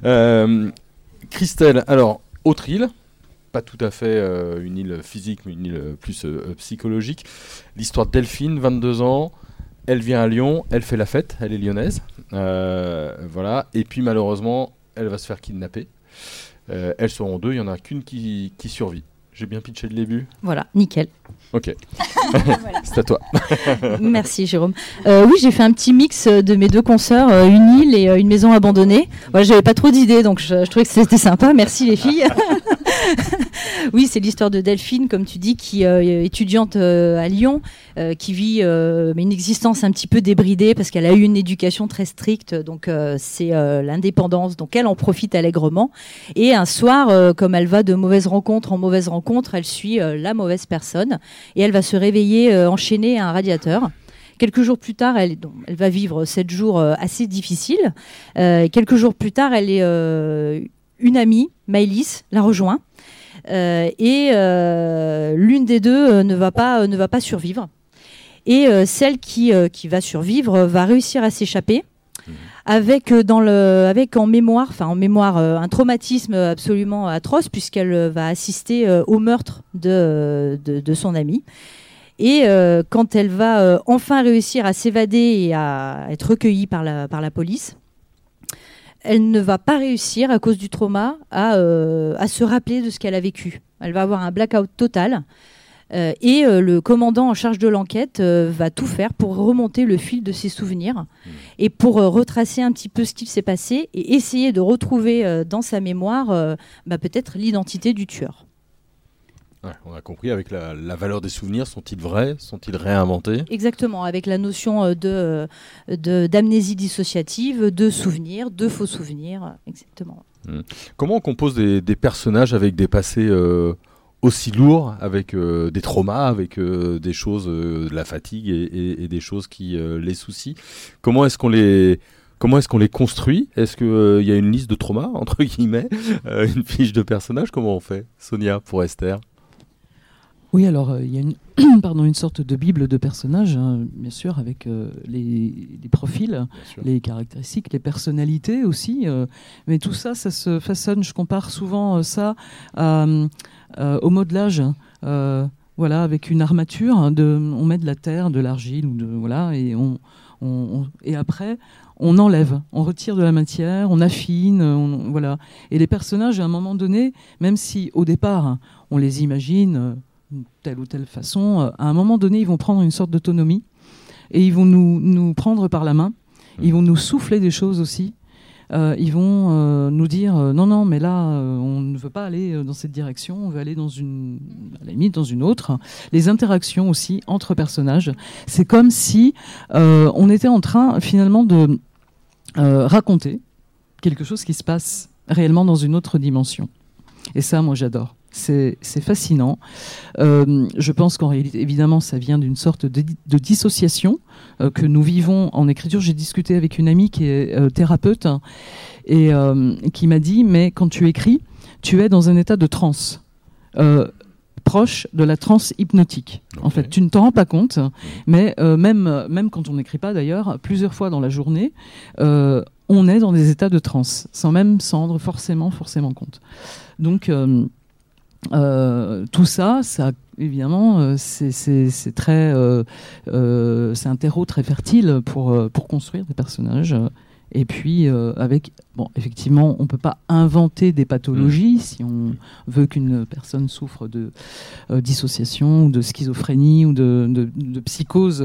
euh, Christelle, alors, autre île, pas tout à fait euh, une île physique, mais une île plus euh, psychologique. L'histoire de Delphine, 22 ans, elle vient à Lyon, elle fait la fête, elle est lyonnaise, voilà, et puis malheureusement, elle va se faire kidnapper. elles seront deux, il n'y en a qu'une qui, qui survit. J'ai bien pitché le début Voilà, nickel. Ok. (laughs) C'est à toi. (laughs) Merci Jérôme. Euh, oui, j'ai fait un petit mix de mes deux consoeurs, euh, une île et euh, une maison abandonnée. Ouais, J'avais pas trop d'idées, donc je, je, trouvais que c'était sympa. Merci les filles. (laughs) oui, c'est l'histoire de Delphine, comme tu dis, qui est étudiante à Lyon, qui vit une existence un petit peu débridée parce qu'elle a eu une éducation très stricte, donc c'est l'indépendance. Donc elle en profite allègrement. Et un soir, comme elle va de mauvaise rencontre en mauvaise rencontre, elle suit la mauvaise personne et elle va se réveiller enchaînée à un radiateur. Quelques jours plus tard, elle, va vivre sept jours assez difficiles. Euh, quelques jours plus tard, elle est euh, une amie, Maëlys, la rejoint. Euh, et l'une des deux ne, va pas, ne va pas survivre. Et celle qui, qui va survivre va réussir à s'échapper avec dans le avec en mémoire enfin en mémoire un traumatisme absolument atroce puisqu'elle va assister au meurtre de, de, de son ami et euh, quand elle va euh, enfin réussir à s'évader et à être recueillie par la, par la police, elle ne va pas réussir à cause du trauma à, euh, à se rappeler de ce qu'elle a vécu. Elle va avoir un blackout total. et le commandant en charge de l'enquête va tout faire pour remonter le fil de ses souvenirs mmh. et pour retracer un petit peu ce qu'il s'est passé et essayer de retrouver dans sa mémoire bah, peut-être l'identité du tueur on a compris avec la, valeur des souvenirs, sont-ils vrais, sont-ils réinventés? Exactement, avec la notion euh, de, de d'amnésie dissociative, de souvenirs, de faux souvenirs, exactement. Hmm. Comment on compose des, personnages avec des passés euh, aussi lourds, avec euh, des traumas, avec des choses, de la fatigue et, des choses qui les soucient? Comment est-ce qu'on les Comment est-ce qu'on les construit? Est-ce qu'il y a une liste de traumas, (laughs) entre guillemets Une fiche de personnage Comment on fait? Sonia, pour Esther oui, alors euh, il y a une, (clears throat) pardon, une sorte de bible de personnages, hein, bien sûr, avec euh, les, profils, les caractéristiques, les personnalités aussi. Euh, mais tout ça, ça se façonne. Je compare souvent ça au modelage. voilà, avec une armature, hein, de, on met de la terre, de l'argile, ou de voilà, et on, et après on enlève, on retire de la matière, on affine, voilà. Et les personnages, à un moment donné, même si au départ on les imagine telle ou telle façon, euh, à un moment donné, ils vont prendre une sorte d'autonomie et ils vont nous, nous, prendre par la main. Ils vont nous souffler des choses aussi. Euh, ils vont euh, nous dire non non mais là on ne veut pas aller dans cette direction on veut aller dans une à la limite dans une autre les interactions aussi entre personnages c'est comme si on était en train finalement de raconter quelque chose qui se passe réellement dans une autre dimension et ça moi j'adore c'est fascinant. Euh, je pense qu'en réalité, évidemment, ça vient d'une sorte de, dissociation euh, que nous vivons en écriture. J'ai discuté avec une amie qui est euh, thérapeute et qui m'a dit, mais quand tu écris, tu es dans un état de transe proche de la transe hypnotique. En fait, tu ne t'en rends pas compte, mais même, même quand on n'écrit pas d'ailleurs, plusieurs fois dans la journée, on est dans des états de transe, sans même s'en rendre forcément, forcément compte. Donc, euh, tout ça, ça évidemment, euh, c'est très, euh, c'est un terreau très fertile pour pour construire des personnages. Et puis, avec, bon, effectivement, on peut pas inventer des pathologies mm. si on veut qu'une personne souffre de dissociation ou de schizophrénie ou de, de, psychose.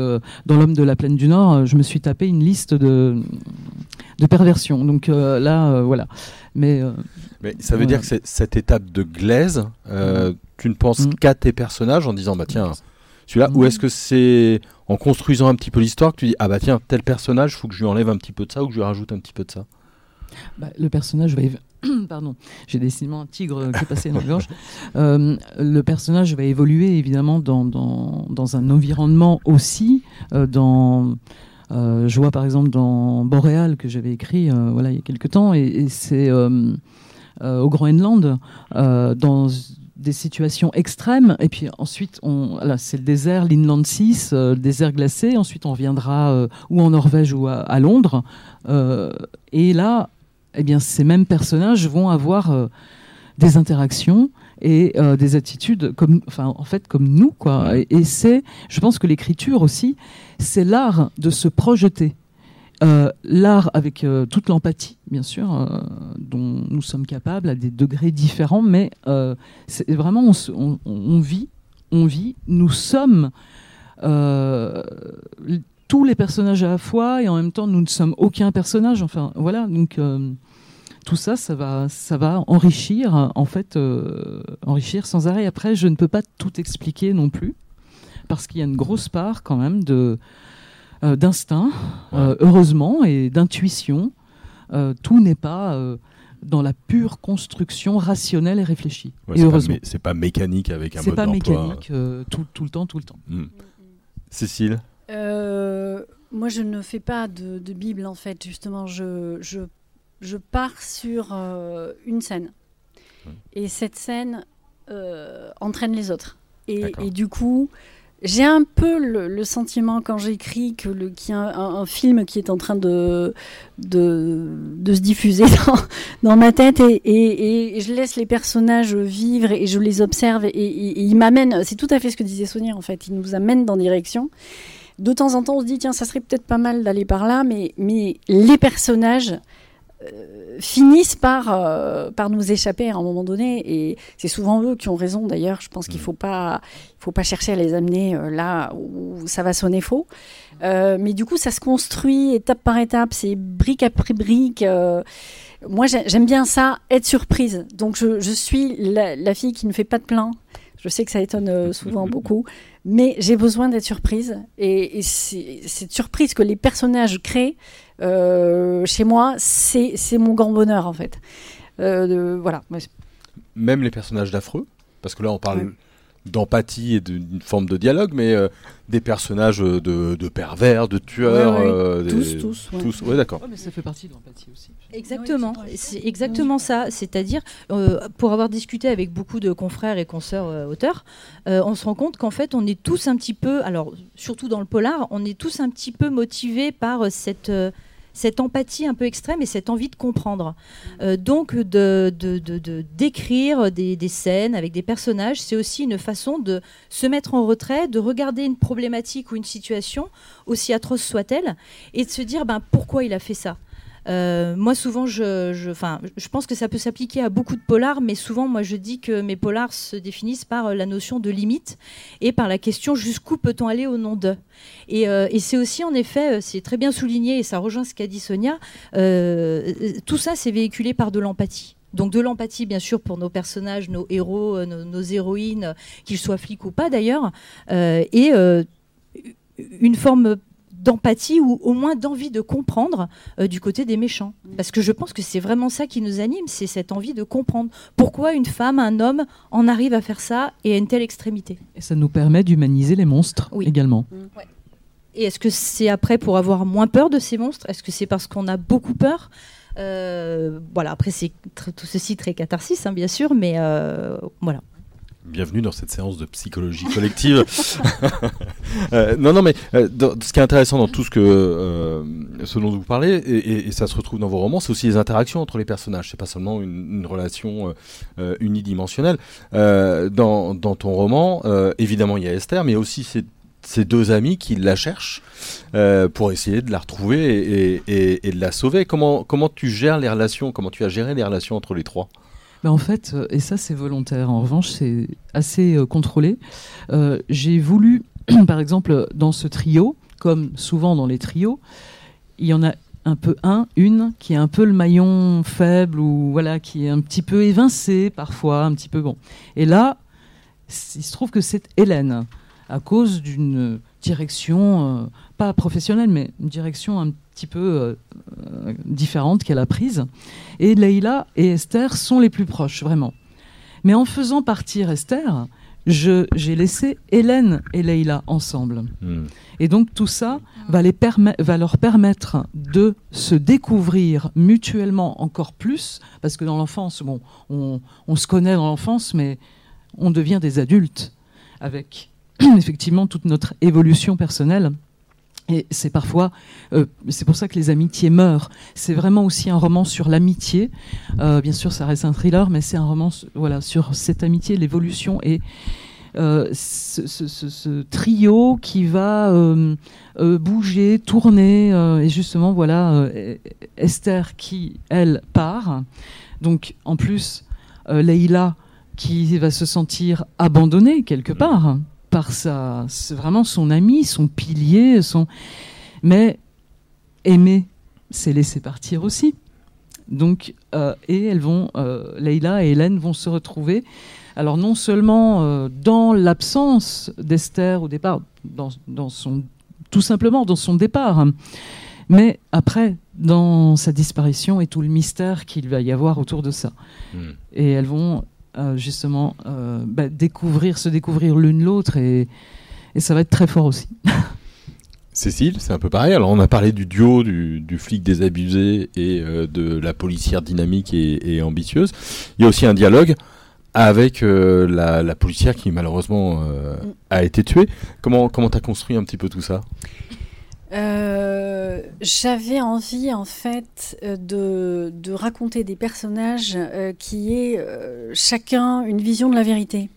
dans l'homme de la plaine du Nord, je me suis tapé une liste de, de perversions. Donc là, voilà. Mais mais ça veut dire que cette étape de glaise, euh, tu ne penses mm. qu'à tes personnages en disant bah tiens celui-là, ou mm. est-ce que c'est en construisant un petit peu l'histoire que tu dis ah bah tiens tel personnage, il faut que je lui enlève un petit peu de ça ou que je lui rajoute un petit peu de ça? Bah, Le personnage va (clears throat) Pardon, j'ai décidément un tigre qui est passé dans la gorge. Euh, le personnage va évoluer évidemment dans, dans, dans un environnement aussi, euh, dans je vois par exemple dans Boréal que j'avais écrit voilà il y a quelques temps, et, c'est au Groenland dans des situations extrêmes. Et puis ensuite, on, là, c'est le désert, l'Inland 6, le désert glacé. Ensuite, on reviendra ou en Norvège ou à, Londres. et là, eh bien, ces mêmes personnages vont avoir des interactions et euh, des attitudes comme, enfin, en fait, comme nous, quoi. Et, c'est, je pense que l'écriture aussi, c'est l'art de se projeter. Euh, l'art avec euh, toute l'empathie, bien sûr, dont nous sommes capables à des degrés différents, mais c'est vraiment on, on, vit, on vit, nous sommes tous les personnages à la fois et en même temps nous ne sommes aucun personnage. Enfin, voilà, donc tout ça, ça va, ça va enrichir, en fait, euh, enrichir sans arrêt. Après, je ne peux pas tout expliquer non plus, parce qu'il y a une grosse part quand même de euh, d'instinct, euh, heureusement, et d'intuition. tout n'est pas dans la pure construction rationnelle et réfléchie. et heureusement, c'est pas mécanique avec un mode d'emploi. C'est pas mécanique tout, tout, le temps, tout le temps. Hmm. Cécile. moi, je ne fais pas de, de, Bible en fait. Justement, je, je je pars sur euh, une scène. Et cette scène euh, entraîne les autres. Et, du coup, j'ai un peu le, sentiment quand j'écris que le, qu'il y a un, film qui est en train de, de, se diffuser (laughs) dans, ma tête et, et, je laisse les personnages vivre et je les observe et, ils m'amènent, c'est tout à fait ce que disait Sonia en fait, ils nous amènent dans des directions. De temps en temps, on se dit, tiens, ça serait peut-être pas mal d'aller par là, mais, mais les personnages, finissent par, euh, par nous échapper à un moment donné. Et c'est souvent eux qui ont raison d'ailleurs. Je pense qu'il ne mm. faut pas, faut pas chercher à les amener euh, là où ça va sonner faux. mais du coup, ça se construit étape par étape. C'est brique après brique. moi, j'aime bien ça, être surprise. Donc, je, je suis la, fille qui ne fait pas de plein. Je sais que ça étonne souvent (laughs) beaucoup, mais j'ai besoin d'être surprise. Et, et c'est cette surprise que les personnages créent, euh, chez moi, c'est mon grand bonheur en fait. Euh, voilà. Même les personnages d'affreux, parce que là on parle d'empathie et d'une forme de dialogue, mais euh, des personnages de, pervers, de tueurs. tous, tous. Tous, ouais, d'accord. mais ça fait partie de l'empathie aussi. Exactement, c'est exactement ça. C'est-à-dire, pour avoir discuté avec beaucoup de confrères et consoeurs auteurs, on se rend compte qu'en fait, on est tous un petit peu, alors surtout dans le polar, on est tous un petit peu motivés par cette cette empathie un peu extrême et cette envie de comprendre. Euh, donc, de, d'écrire des, scènes avec des personnages, c'est aussi une façon de se mettre en retrait, de regarder une problématique ou une situation, aussi atroce soit-elle, et de se dire ben, pourquoi il a fait ça? Euh, moi, souvent, je, je, je pense que ça peut s'appliquer à beaucoup de polars, mais souvent, moi, je dis que mes polars se définissent par euh, la notion de limite et par la question jusqu'où peut-on aller au nom de. Et, euh, c'est aussi, en effet, c'est très bien souligné, et ça rejoint ce qu'a dit Sonia, tout ça, c'est véhiculé par de l'empathie. Donc de l'empathie, bien sûr, pour nos personnages, nos héros, nos héroïnes, qu'ils soient flics ou pas d'ailleurs, et une forme d'empathie ou au moins d'envie de comprendre euh, du côté des méchants. Mm. Parce que je pense que c'est vraiment ça qui nous anime, c'est cette envie de comprendre pourquoi une femme, un homme en arrive à faire ça et à une telle extrémité? Et ça nous permet d'humaniser les monstres également. Mm. Et est-ce que c'est après pour avoir moins peur de ces monstres? Est-ce que c'est parce qu'on a beaucoup peur? Euh, voilà, après c'est tout ceci très catharsis, hein, bien sûr, mais euh, voilà. Bienvenue dans cette séance de psychologie collective. (laughs) Euh, non, non, mais euh, ce qui est intéressant dans tout ce que euh, dont vous parlez, et, ça se retrouve dans vos romans, c'est aussi les interactions entre les personnages. C'est pas seulement une, relation unidimensionnelle. Dans, ton roman, évidemment, il y a Esther, mais aussi ces, deux amis qui la cherchent pour essayer de la retrouver et, et, de la sauver. Comment, comment tu gères les relations Comment tu as géré les relations entre les trois? En fait, euh, et ça c'est volontaire, en revanche c'est assez euh, contrôlé, euh, j'ai voulu, (clears throat) par exemple, dans ce trio, comme souvent dans les trios, il y en a un peu un, une, qui est un peu le maillon faible ou voilà, qui est un petit peu évincé parfois, un petit peu bon. Et là, il se trouve que c'est Hélène, à cause d'une direction, pas professionnelle, mais une direction un petit peu euh, différentes qu'elle a prises. Et Leïla et Esther sont les plus proches, vraiment. Mais en faisant partir Esther, j'ai laissé Hélène et Leïla ensemble. Hmm. Et donc tout ça va, les va leur permettre de se découvrir mutuellement encore plus, parce que dans l'enfance, bon, on, on, se connaît dans l'enfance, mais on devient des adultes avec (clears throat) effectivement toute notre évolution personnelle. Et c'est parfois, euh, c'est pour ça que les amitiés meurent. C'est vraiment aussi un roman sur l'amitié. Euh, bien sûr, ça reste un thriller, mais c'est un roman, voilà, sur cette amitié, l'évolution et euh, ce, trio qui va bouger, tourner. et justement, voilà, Esther qui elle part. Donc, en plus, Leïla qui va se sentir abandonnée quelque part par sa, c'est vraiment son ami, son pilier, son. Mais aimer, c'est laisser partir aussi. Donc, euh, et elles vont, euh, Leïla et Hélène vont se retrouver. Alors non seulement euh, dans l'absence d'Esther au départ, dans, dans, son, tout simplement dans son départ, mais après dans sa disparition et tout le mystère qu'il va y avoir autour de ça. Hmm. Et elles vont euh, justement euh, bah, découvrir, se découvrir l'une l'autre et, ça va être très fort aussi. (laughs) Cécile, c'est un peu pareil. Alors, on a parlé du duo du, flic désabusé et euh, de la policière dynamique et, ambitieuse. Il y a aussi un dialogue avec la, policière qui malheureusement mm. a été tuée. Comment comment t'as construit un petit peu tout ça? Euh, j'avais envie en fait euh, de, de raconter des personnages euh, qui aient chacun une vision de la vérité.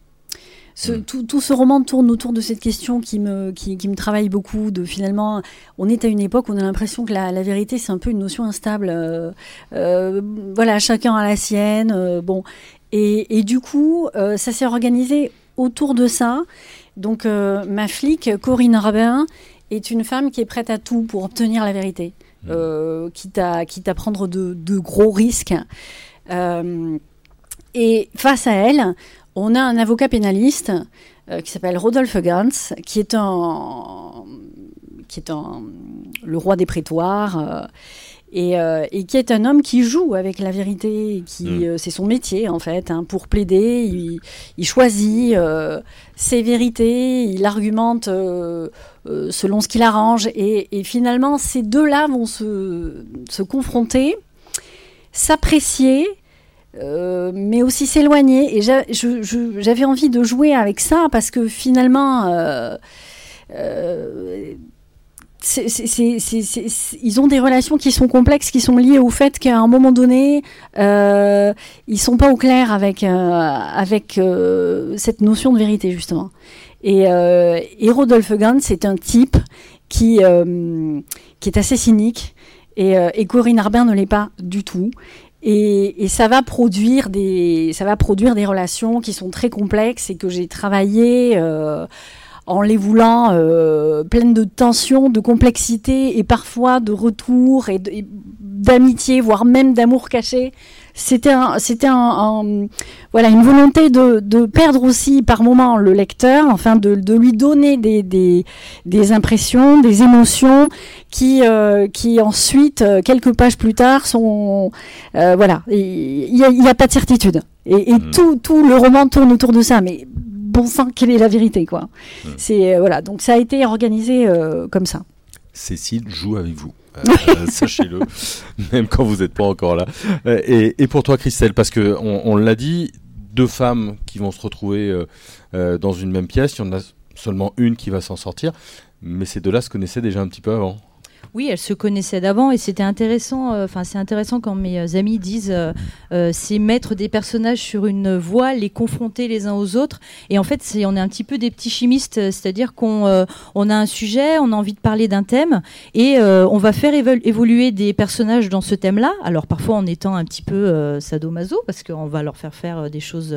Ce, hmm. tout, tout, ce roman tourne autour de cette question qui me, qui, qui, me travaille beaucoup. De finalement, on est à une époque où on a l'impression que la, la vérité c'est un peu une notion instable. voilà, chacun a la sienne. bon, et, et, du coup, ça s'est organisé autour de ça. Donc, ma flic, Corinne Rabin, est une femme qui est prête à tout pour obtenir la vérité, mmh. euh, quitte, à, quitte à prendre de, gros risques. Euh, et face à elle, on a un avocat pénaliste euh, qui s'appelle Rodolphe Gans, qui est un, qui est un, le roi des prétoires. Euh, et, qui est un homme qui joue avec la vérité, qui mm. euh, c'est son métier en fait. Hein, pour plaider, il, choisit euh, ses vérités, il argumente selon ce qu'il arrange, et, finalement ces deux-là vont se, confronter, s'apprécier. mais aussi s'éloigner. Et j'avais envie de jouer avec ça parce que finalement, ils ont des relations qui sont complexes, qui sont liées au fait qu'à un moment donné, euh, ils sont pas au clair avec euh, euh, cette notion de vérité justement. Et, euh, et Rodolphe Gans, c'est un type qui euh, qui est assez cynique et, et Corinne Arbin ne l'est pas du tout. Et, et, ça va produire des ça va produire des relations qui sont très complexes et que j'ai travaillé en les voulant euh, pleines de tension, de complexité et parfois de retour et d'amitié, voire même d'amour caché. C'était un, c'était un, voilà, une volonté de, de, perdre aussi par moment le lecteur, enfin de, de lui donner des, des, des, impressions, des émotions qui, euh, qui ensuite, euh, quelques pages plus tard, sont, euh, voilà, il n'y a, y a, pas de certitude. Et, et mmh. tout, tout le roman tourne autour de ça, mais bon sang, quelle est la vérité, quoi. Hmm. C'est euh, voilà, donc ça a été organisé euh, comme ça. Cécile joue avec vous. Euh, (laughs) sachez-le, même quand vous n'êtes pas encore là. Et, et, pour toi, Christelle, parce que on, l'a dit, deux femmes qui vont se retrouver dans une même pièce, il y en a seulement une qui va s'en sortir, mais ces deux-là se connaissaient déjà un petit peu avant. Oui, elles se connaissaient d'avant et c'était intéressant. Euh, enfin, c'est intéressant quand mes euh, amis disent euh, c'est mettre des personnages sur une voie, les confronter les uns aux autres. Et en fait, on est un petit peu des petits chimistes, c'est-à-dire qu'on on a un sujet, on a envie de parler d'un thème et on va faire évoluer des personnages dans ce thème-là. Alors parfois en étant un petit peu sadomaso parce qu'on va leur faire faire des choses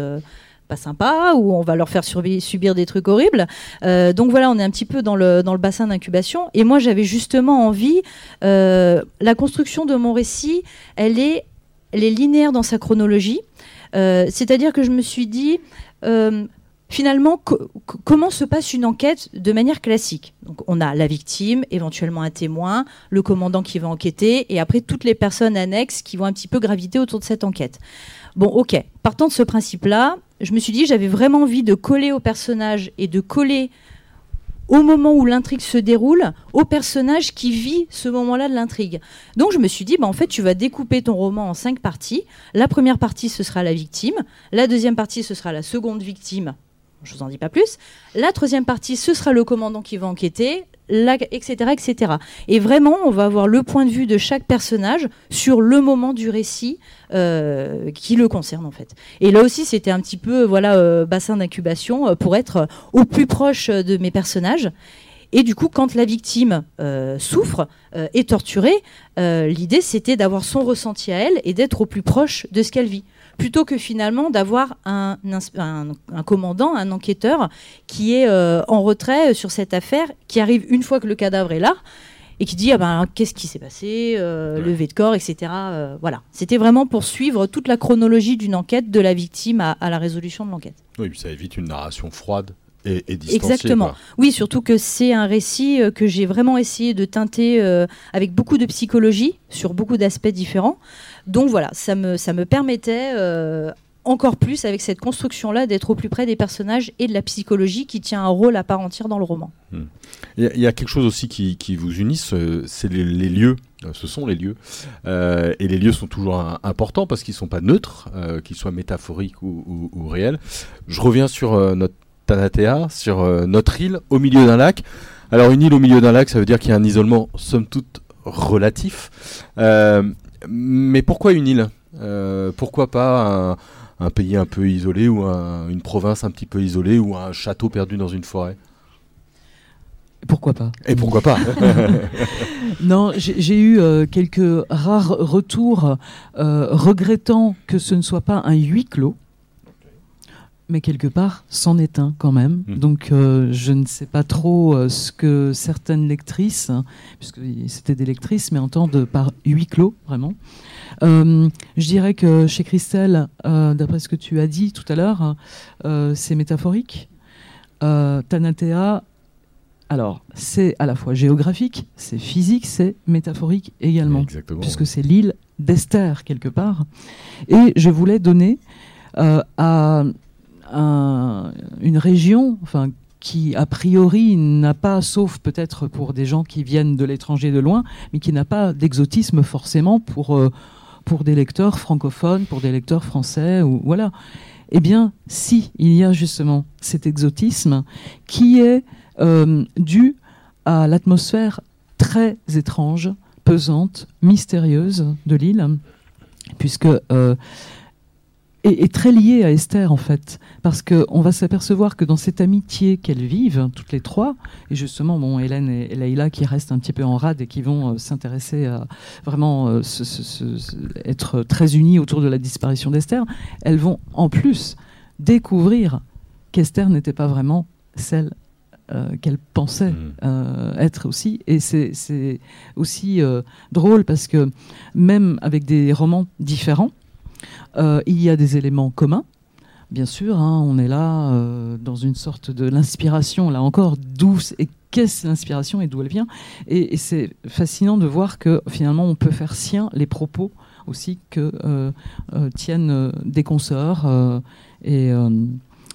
pas sympa ou on va leur faire subir des trucs horribles. Euh, donc voilà, on est un petit peu dans le, dans le bassin d'incubation. Et moi, j'avais justement envie, euh, la construction de mon récit, elle est, linéaire dans sa chronologie. Euh, c'est-à-dire que je me suis dit, finalement, comment se passe une enquête de manière classique? Donc, on a la victime, éventuellement un témoin, le commandant qui va enquêter, et après toutes les personnes annexes qui vont un petit peu graviter autour de cette enquête. Bon, ok. Partant de ce principe-là, je me suis dit, j'avais vraiment envie de coller au personnage et de coller au moment où l'intrigue se déroule, au personnage qui vit ce moment-là de l'intrigue. Donc je me suis dit, bah, en fait, tu vas découper ton roman en cinq parties. La première partie, ce sera la victime. La deuxième partie, ce sera la seconde victime. Je vous en dis pas plus. La troisième partie, ce sera le commandant qui va enquêter etc., etc. Et vraiment, on va avoir le point de vue de chaque personnage sur le moment du récit euh, qui le concerne en fait. Et là aussi, c'était un petit peu voilà euh, bassin d'incubation euh, pour être au plus proche de mes personnages. Et du coup, quand la victime souffre, est torturée, l'idée c'était d'avoir son ressenti à elle et d'être au plus proche de ce qu'elle vit plutôt que finalement d'avoir un, commandant, un enquêteur qui est euh, en retrait sur cette affaire, qui arrive une fois que le cadavre est là et qui dit ah ben, qu'est-ce qui s'est passé, euh, levé de corps, etc. Euh, voilà, c'était vraiment pour suivre toute la chronologie d'une enquête de la victime à, la résolution de l'enquête. Oui, ça évite une narration froide. Et, et Exactement. Oui, surtout que c'est un récit que j'ai vraiment essayé de teinter avec beaucoup de psychologie sur beaucoup d'aspects différents. Donc voilà, ça me, ça me permettait euh, encore plus avec cette construction-là d'être au plus près des personnages et de la psychologie qui tient un rôle à part entière dans le roman. Hmm. Il y, a quelque chose aussi qui, vous unit, c'est les, lieux. Euh, ce sont les lieux. Euh, et les lieux sont toujours importants parce qu'ils ne sont pas neutres, qu'ils soient métaphoriques ou, réels. Je reviens sur notre Tanatea, sur notre île au milieu d'un lac. Alors une île au milieu d'un lac, ça veut dire qu'il y a un isolement somme toute relatif. Mais pourquoi une île? Euh, Pourquoi pas un, pays un peu isolé ou une province un petit peu isolée ou un château perdu dans une forêt? Pourquoi pas? Et pourquoi pas? (laughs) Non, j'ai eu euh, quelques rares retours euh, regrettant que ce ne soit pas un huis clos mais quelque part, c'en est un quand même. Mmh. Donc, euh, je ne sais pas trop euh, ce que certaines lectrices, hein, puisque c'était des lectrices, mais entendent par huis clos, vraiment. Euh, je dirais que chez Christelle, d'après ce que tu as dit tout à l'heure, c'est métaphorique. Tanatea, alors, c'est à la fois géographique, c'est physique, c'est métaphorique également, puisque c'est l'île d'Esther, quelque part. Et je voulais donner à une région, qui a priori n'a pas, sauf peut-être pour des gens qui viennent de l'étranger de loin, mais qui n'a pas d'exotisme forcément pour, euh, des lecteurs francophones, pour des lecteurs français, ou voilà. Eh bien, si il y a justement cet exotisme qui est euh, dû à l'atmosphère très étrange, pesante, mystérieuse de l'île, puisque euh, est, très liée à Esther en fait, parce qu'on va s'apercevoir que dans cette amitié qu'elles vivent, toutes les trois, et justement, bon, Hélène et, Leïla qui restent un petit peu en rade et qui vont euh, s'intéresser à vraiment euh, être très unies autour de la disparition d'Esther, elles vont en plus découvrir qu'Esther n'était pas vraiment celle euh, qu'elle pensait mmh. être aussi. Et c'est aussi drôle parce que même avec des romans différents, euh, il y a des éléments communs. Bien sûr, hein, on est là euh, dans une sorte de l'inspiration, là encore, douce. Et qu'est-ce l'inspiration et d'où elle vient? Et, c'est fascinant de voir que finalement, on peut faire sien les propos aussi que euh, tiennent des consoeurs. et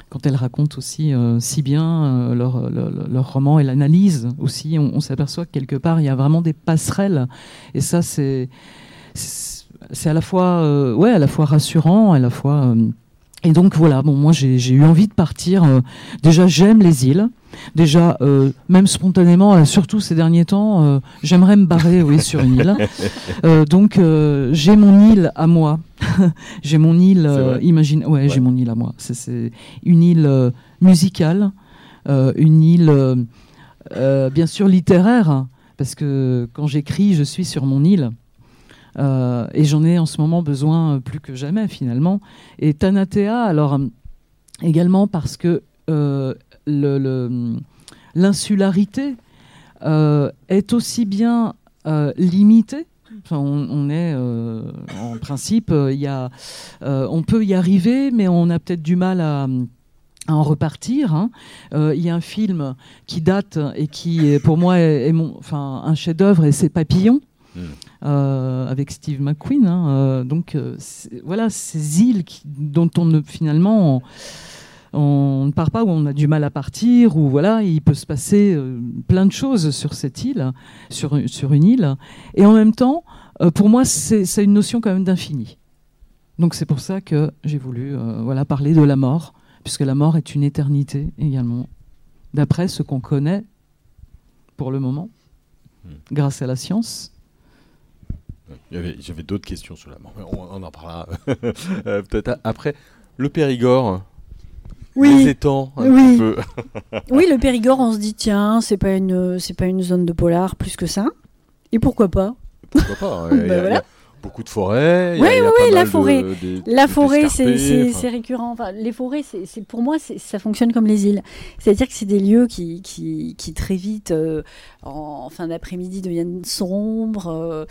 quand elles racontent aussi si bien leur, leur, roman et l'analyse aussi, on, on s'aperçoit que quelque part, il y a vraiment des passerelles. Et ça, c'est c'est à la fois, euh, ouais, à la fois rassurant, à la fois. Euh, et donc voilà, bon, moi j'ai eu envie de partir. Euh, déjà, j'aime les îles. Déjà, même spontanément, surtout ces derniers temps, j'aimerais me barrer, oui, sur une île. (laughs) donc, j'ai mon île à moi. (laughs) j'ai mon île, imagine, ouais, j'ai mon île à moi. C'est une île musicale, une île, bien sûr littéraire, parce que quand j'écris, je suis sur mon île. Euh, et j'en ai en ce moment besoin euh, plus que jamais finalement. Et Tanatea, alors euh, également parce que l'insularité est aussi bien limitée on, est en principe, a, on peut y arriver, mais on a peut-être du mal à, en repartir. Hein. Il y a un film qui date et qui, pour moi, est, mon, enfin, un chef-d'œuvre, et c'est Papillon. Euh, avec Steve McQueen. Hein, donc voilà, ces îles dont on ne, finalement on, ne part pas où on a du mal à partir, ou voilà, il peut se passer plein de choses sur cette île, sur, sur une île. Et en même temps, pour moi, c'est une notion quand même d'infini. Donc c'est pour ça que j'ai voulu voilà, parler de la mort, puisque la mort est une éternité également, d'après ce qu'on connaît pour le moment, hmm. grâce à la science. J'avais d'autres questions sur la mort, on, en parlera (laughs) euh, peut-être après. Le Périgord, oui. les étangs, un oui. peu. (laughs) oui, le Périgord, on se dit tiens, c'est pas une, c'est pas une zone de polar plus que ça. Et pourquoi pas? Pourquoi pas ben (laughs) voilà beaucoup de forêts. Oui, oui, oui, la forêt. la forêt, c'est récurrent. Enfin, les forêts, c'est pour moi, ça fonctionne comme les îles. C'est-à-dire que c'est des lieux qui, qui, qui très vite, euh, en, fin d'après-midi, deviennent sombres. Euh,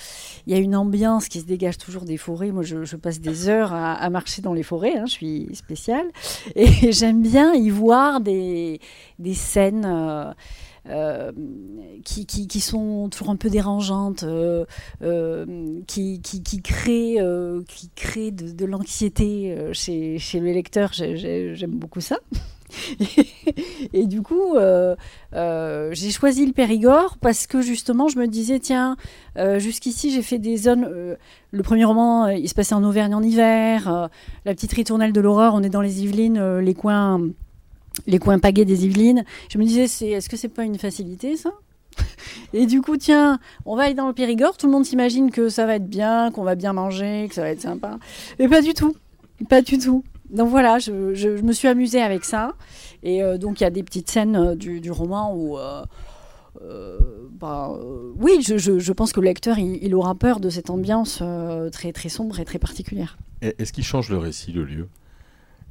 il y a une ambiance qui se dégage toujours des forêts. Moi, je, passe des heures à, marcher dans les forêts. Hein, je suis spéciale. Et (laughs) j'aime bien y voir des, des scènes. Euh, euh, qui, sont toujours un peu dérangeantes, euh, euh, qui, qui, créent, qui créent de, l'anxiété chez, chez le lecteur. J'aime beaucoup ça. (laughs) et, du coup, j'ai choisi le Périgord parce que justement, je me disais, tiens, jusqu'ici, j'ai fait des zones. le premier roman, il se passait en Auvergne en hiver. la petite ritournelle de l'horreur, on est dans les Yvelines, les coins les coins pagais des Yvelines. Je me disais, est-ce que c'est pas une facilité ça? Et du coup, tiens, on va aller dans le Périgord, tout le monde s'imagine que ça va être bien, qu'on va bien manger, que ça va être sympa. Et pas du tout. Pas du tout. Donc voilà, je, me suis amusée avec ça. Et euh, donc il y a des petites scènes euh, du, roman où... Euh, bah, oui, je, je, pense que le lecteur, il, il aura peur de cette ambiance très, très sombre et très particulière. Est-ce qu'il change le récit, le lieu?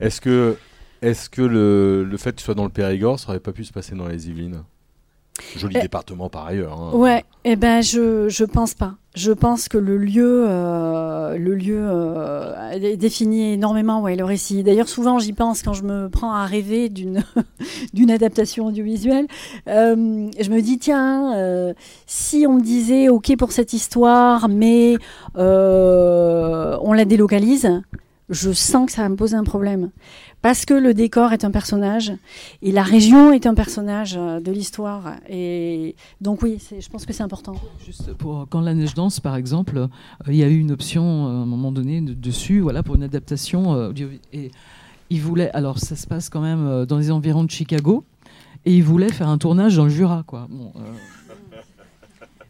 Est-ce que est-ce que le, le, fait que tu sois dans le Périgord, ça aurait pas pu se passer dans les Yvelines? Joli eh, département par ailleurs. Hein. Ouais, eh ben je je pense pas. Je pense que le lieu euh, le lieu euh, définit énormément ouais le récit. D'ailleurs souvent j'y pense quand je me prends à rêver d'une (laughs) d'une adaptation audiovisuelle. Euh, je me dis tiens euh, si on me disait ok pour cette histoire mais on la délocalise, je sens que ça va me poser un problème parce que le décor est un personnage et la région est un personnage euh, de l'histoire. Et donc oui, je pense que c'est important. Juste pour quand la neige danse, par exemple, euh, il y a eu une option euh, à un moment donné dessus, voilà, pour une adaptation. et il voulait, alors ça se passe quand même dans les environs de Chicago, et il voulait faire un tournage dans le Jura, quoi.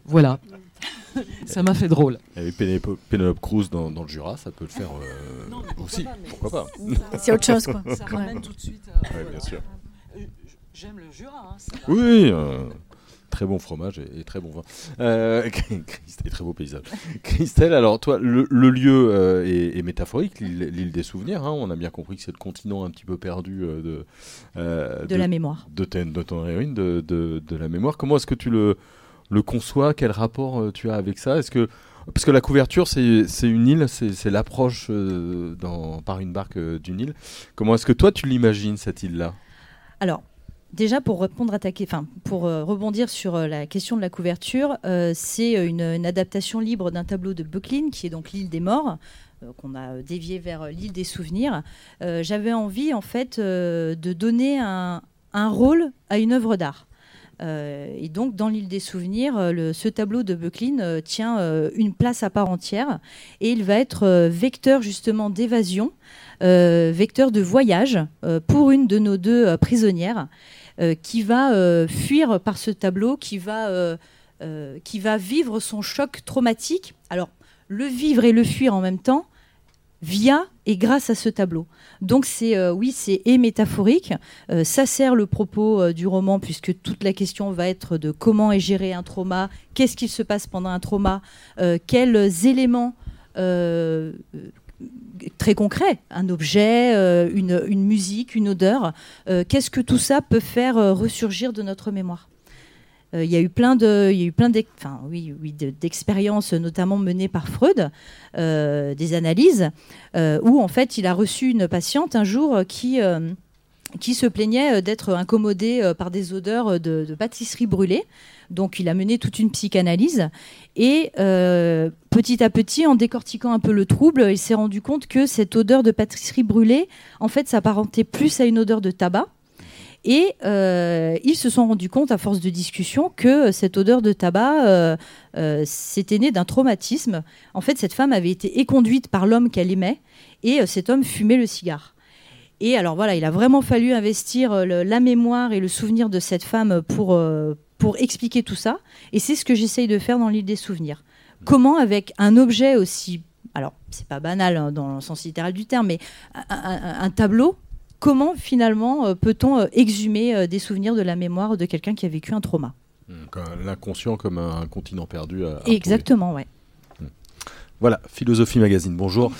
Voilà. (laughs) ça m'a fait drôle. Et Penelope Cruz dans, dans, le Jura, ça peut le faire euh, aussi. Pourquoi pas, C'est autre chose, quoi. Ça ramène tout de suite. Euh, bien sûr. Euh, j'aime le Jura. Hein, oui, très bon fromage et, très bon vin. (laughs) et très beau paysage. Christelle, alors toi, le, lieu est, métaphorique, l'île des souvenirs. Hein. on a bien compris que c'est le continent un petit peu perdu de, de, la mémoire. De, de ton héroïne, de, de, la mémoire. Comment est-ce que tu le le conçoit Quel rapport euh, tu as avec ça? Est-ce que parce que la couverture, c'est une île, c'est l'approche euh, par une barque euh, d'une île. Comment est-ce que toi, tu l'imagines, cette île-là? Alors, déjà, pour répondre à ta enfin, pour rebondir sur la question de la couverture, c'est une, adaptation libre d'un tableau de Böcklin, qui est donc l'île des morts, qu'on a dévié vers l'île des souvenirs. J'avais envie, en fait, de donner un, un rôle à une œuvre d'art. Euh, et donc, dans l'île des souvenirs, euh, ce tableau de Böcklin euh, tient une place à part entière et il va être vecteur justement d'évasion, vecteur de voyage pour une de nos deux prisonnières qui va fuir par ce tableau, qui va vivre son choc traumatique. Alors, le vivre et le fuir en même temps, via et grâce à ce tableau. Donc c'est euh, oui, c'est métaphorique. Euh, ça sert le propos euh, du roman puisque toute la question va être de comment est géré un trauma, qu'est-ce qui se passe pendant un trauma, quels éléments très concrets, un objet, une, une, musique, une odeur, qu'est-ce que tout ça peut faire ressurgir de notre mémoire. Euh, il y a eu plein de, d'expériences, notamment menées par Freud, euh, des analyses, euh, où en fait il a reçu une patiente un jour qui se plaignait d'être incommodé par des odeurs de, pâtisserie brûlée. Donc il a mené toute une psychanalyse et petit à petit, en décortiquant un peu le trouble, il s'est rendu compte que cette odeur de pâtisserie brûlée, en fait, s'apparentait plus à une odeur de tabac. Et euh, ils se sont rendus compte, à force de discussion, que cette odeur de tabac, euh, né d'un traumatisme. En fait, cette femme avait été éconduite par l'homme qu'elle aimait, et cet homme fumait le cigare. Et alors voilà, il a vraiment fallu investir la mémoire et le souvenir de cette femme pour, pour expliquer tout ça. Et c'est ce que j'essaye de faire dans l'île des souvenirs. Comment, avec un objet aussi, alors c'est pas banal hein, dans le sens littéral du terme, mais un, tableau, comment finalement euh, peut-on euh, exhumer euh, des souvenirs de la mémoire de quelqu'un qui a vécu un trauma? L'inconscient comme un continent perdu. Exactement, ouais. Voilà, Philosophie Magazine, bonjour.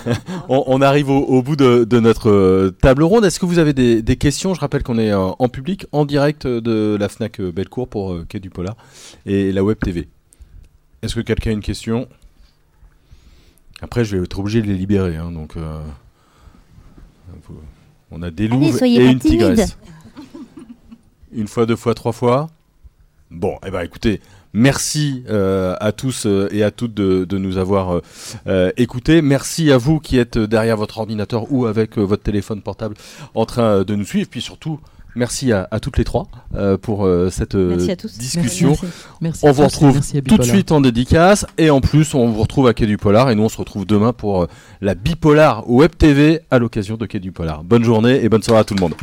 (laughs) on, arrive au, bout de, notre table ronde. Est-ce que vous avez des, questions? Je rappelle qu'on est en, public, en direct de la FNAC Bellecour pour Quai du Polar et la Web TV. Est-ce que quelqu'un a une question? Après, je vais être obligé de les libérer. Hein, donc, on a des louves et une tigresse. Une fois, deux fois, trois fois. Bon, eh ben écoutez, Merci euh, à tous euh, et à toutes de, nous avoir euh, écoutés. Merci à vous qui êtes derrière votre ordinateur ou avec votre téléphone portable en train de nous suivre. Puis surtout, merci à, toutes les trois pour cette discussion. Merci. on vous retrouve tout de suite en dédicace et en plus on vous retrouve à Quai du Polar et nous on se retrouve demain pour la Bipolar Web TV à l'occasion de Quai du Polar. Bonne journée et bonne soirée à tout le monde.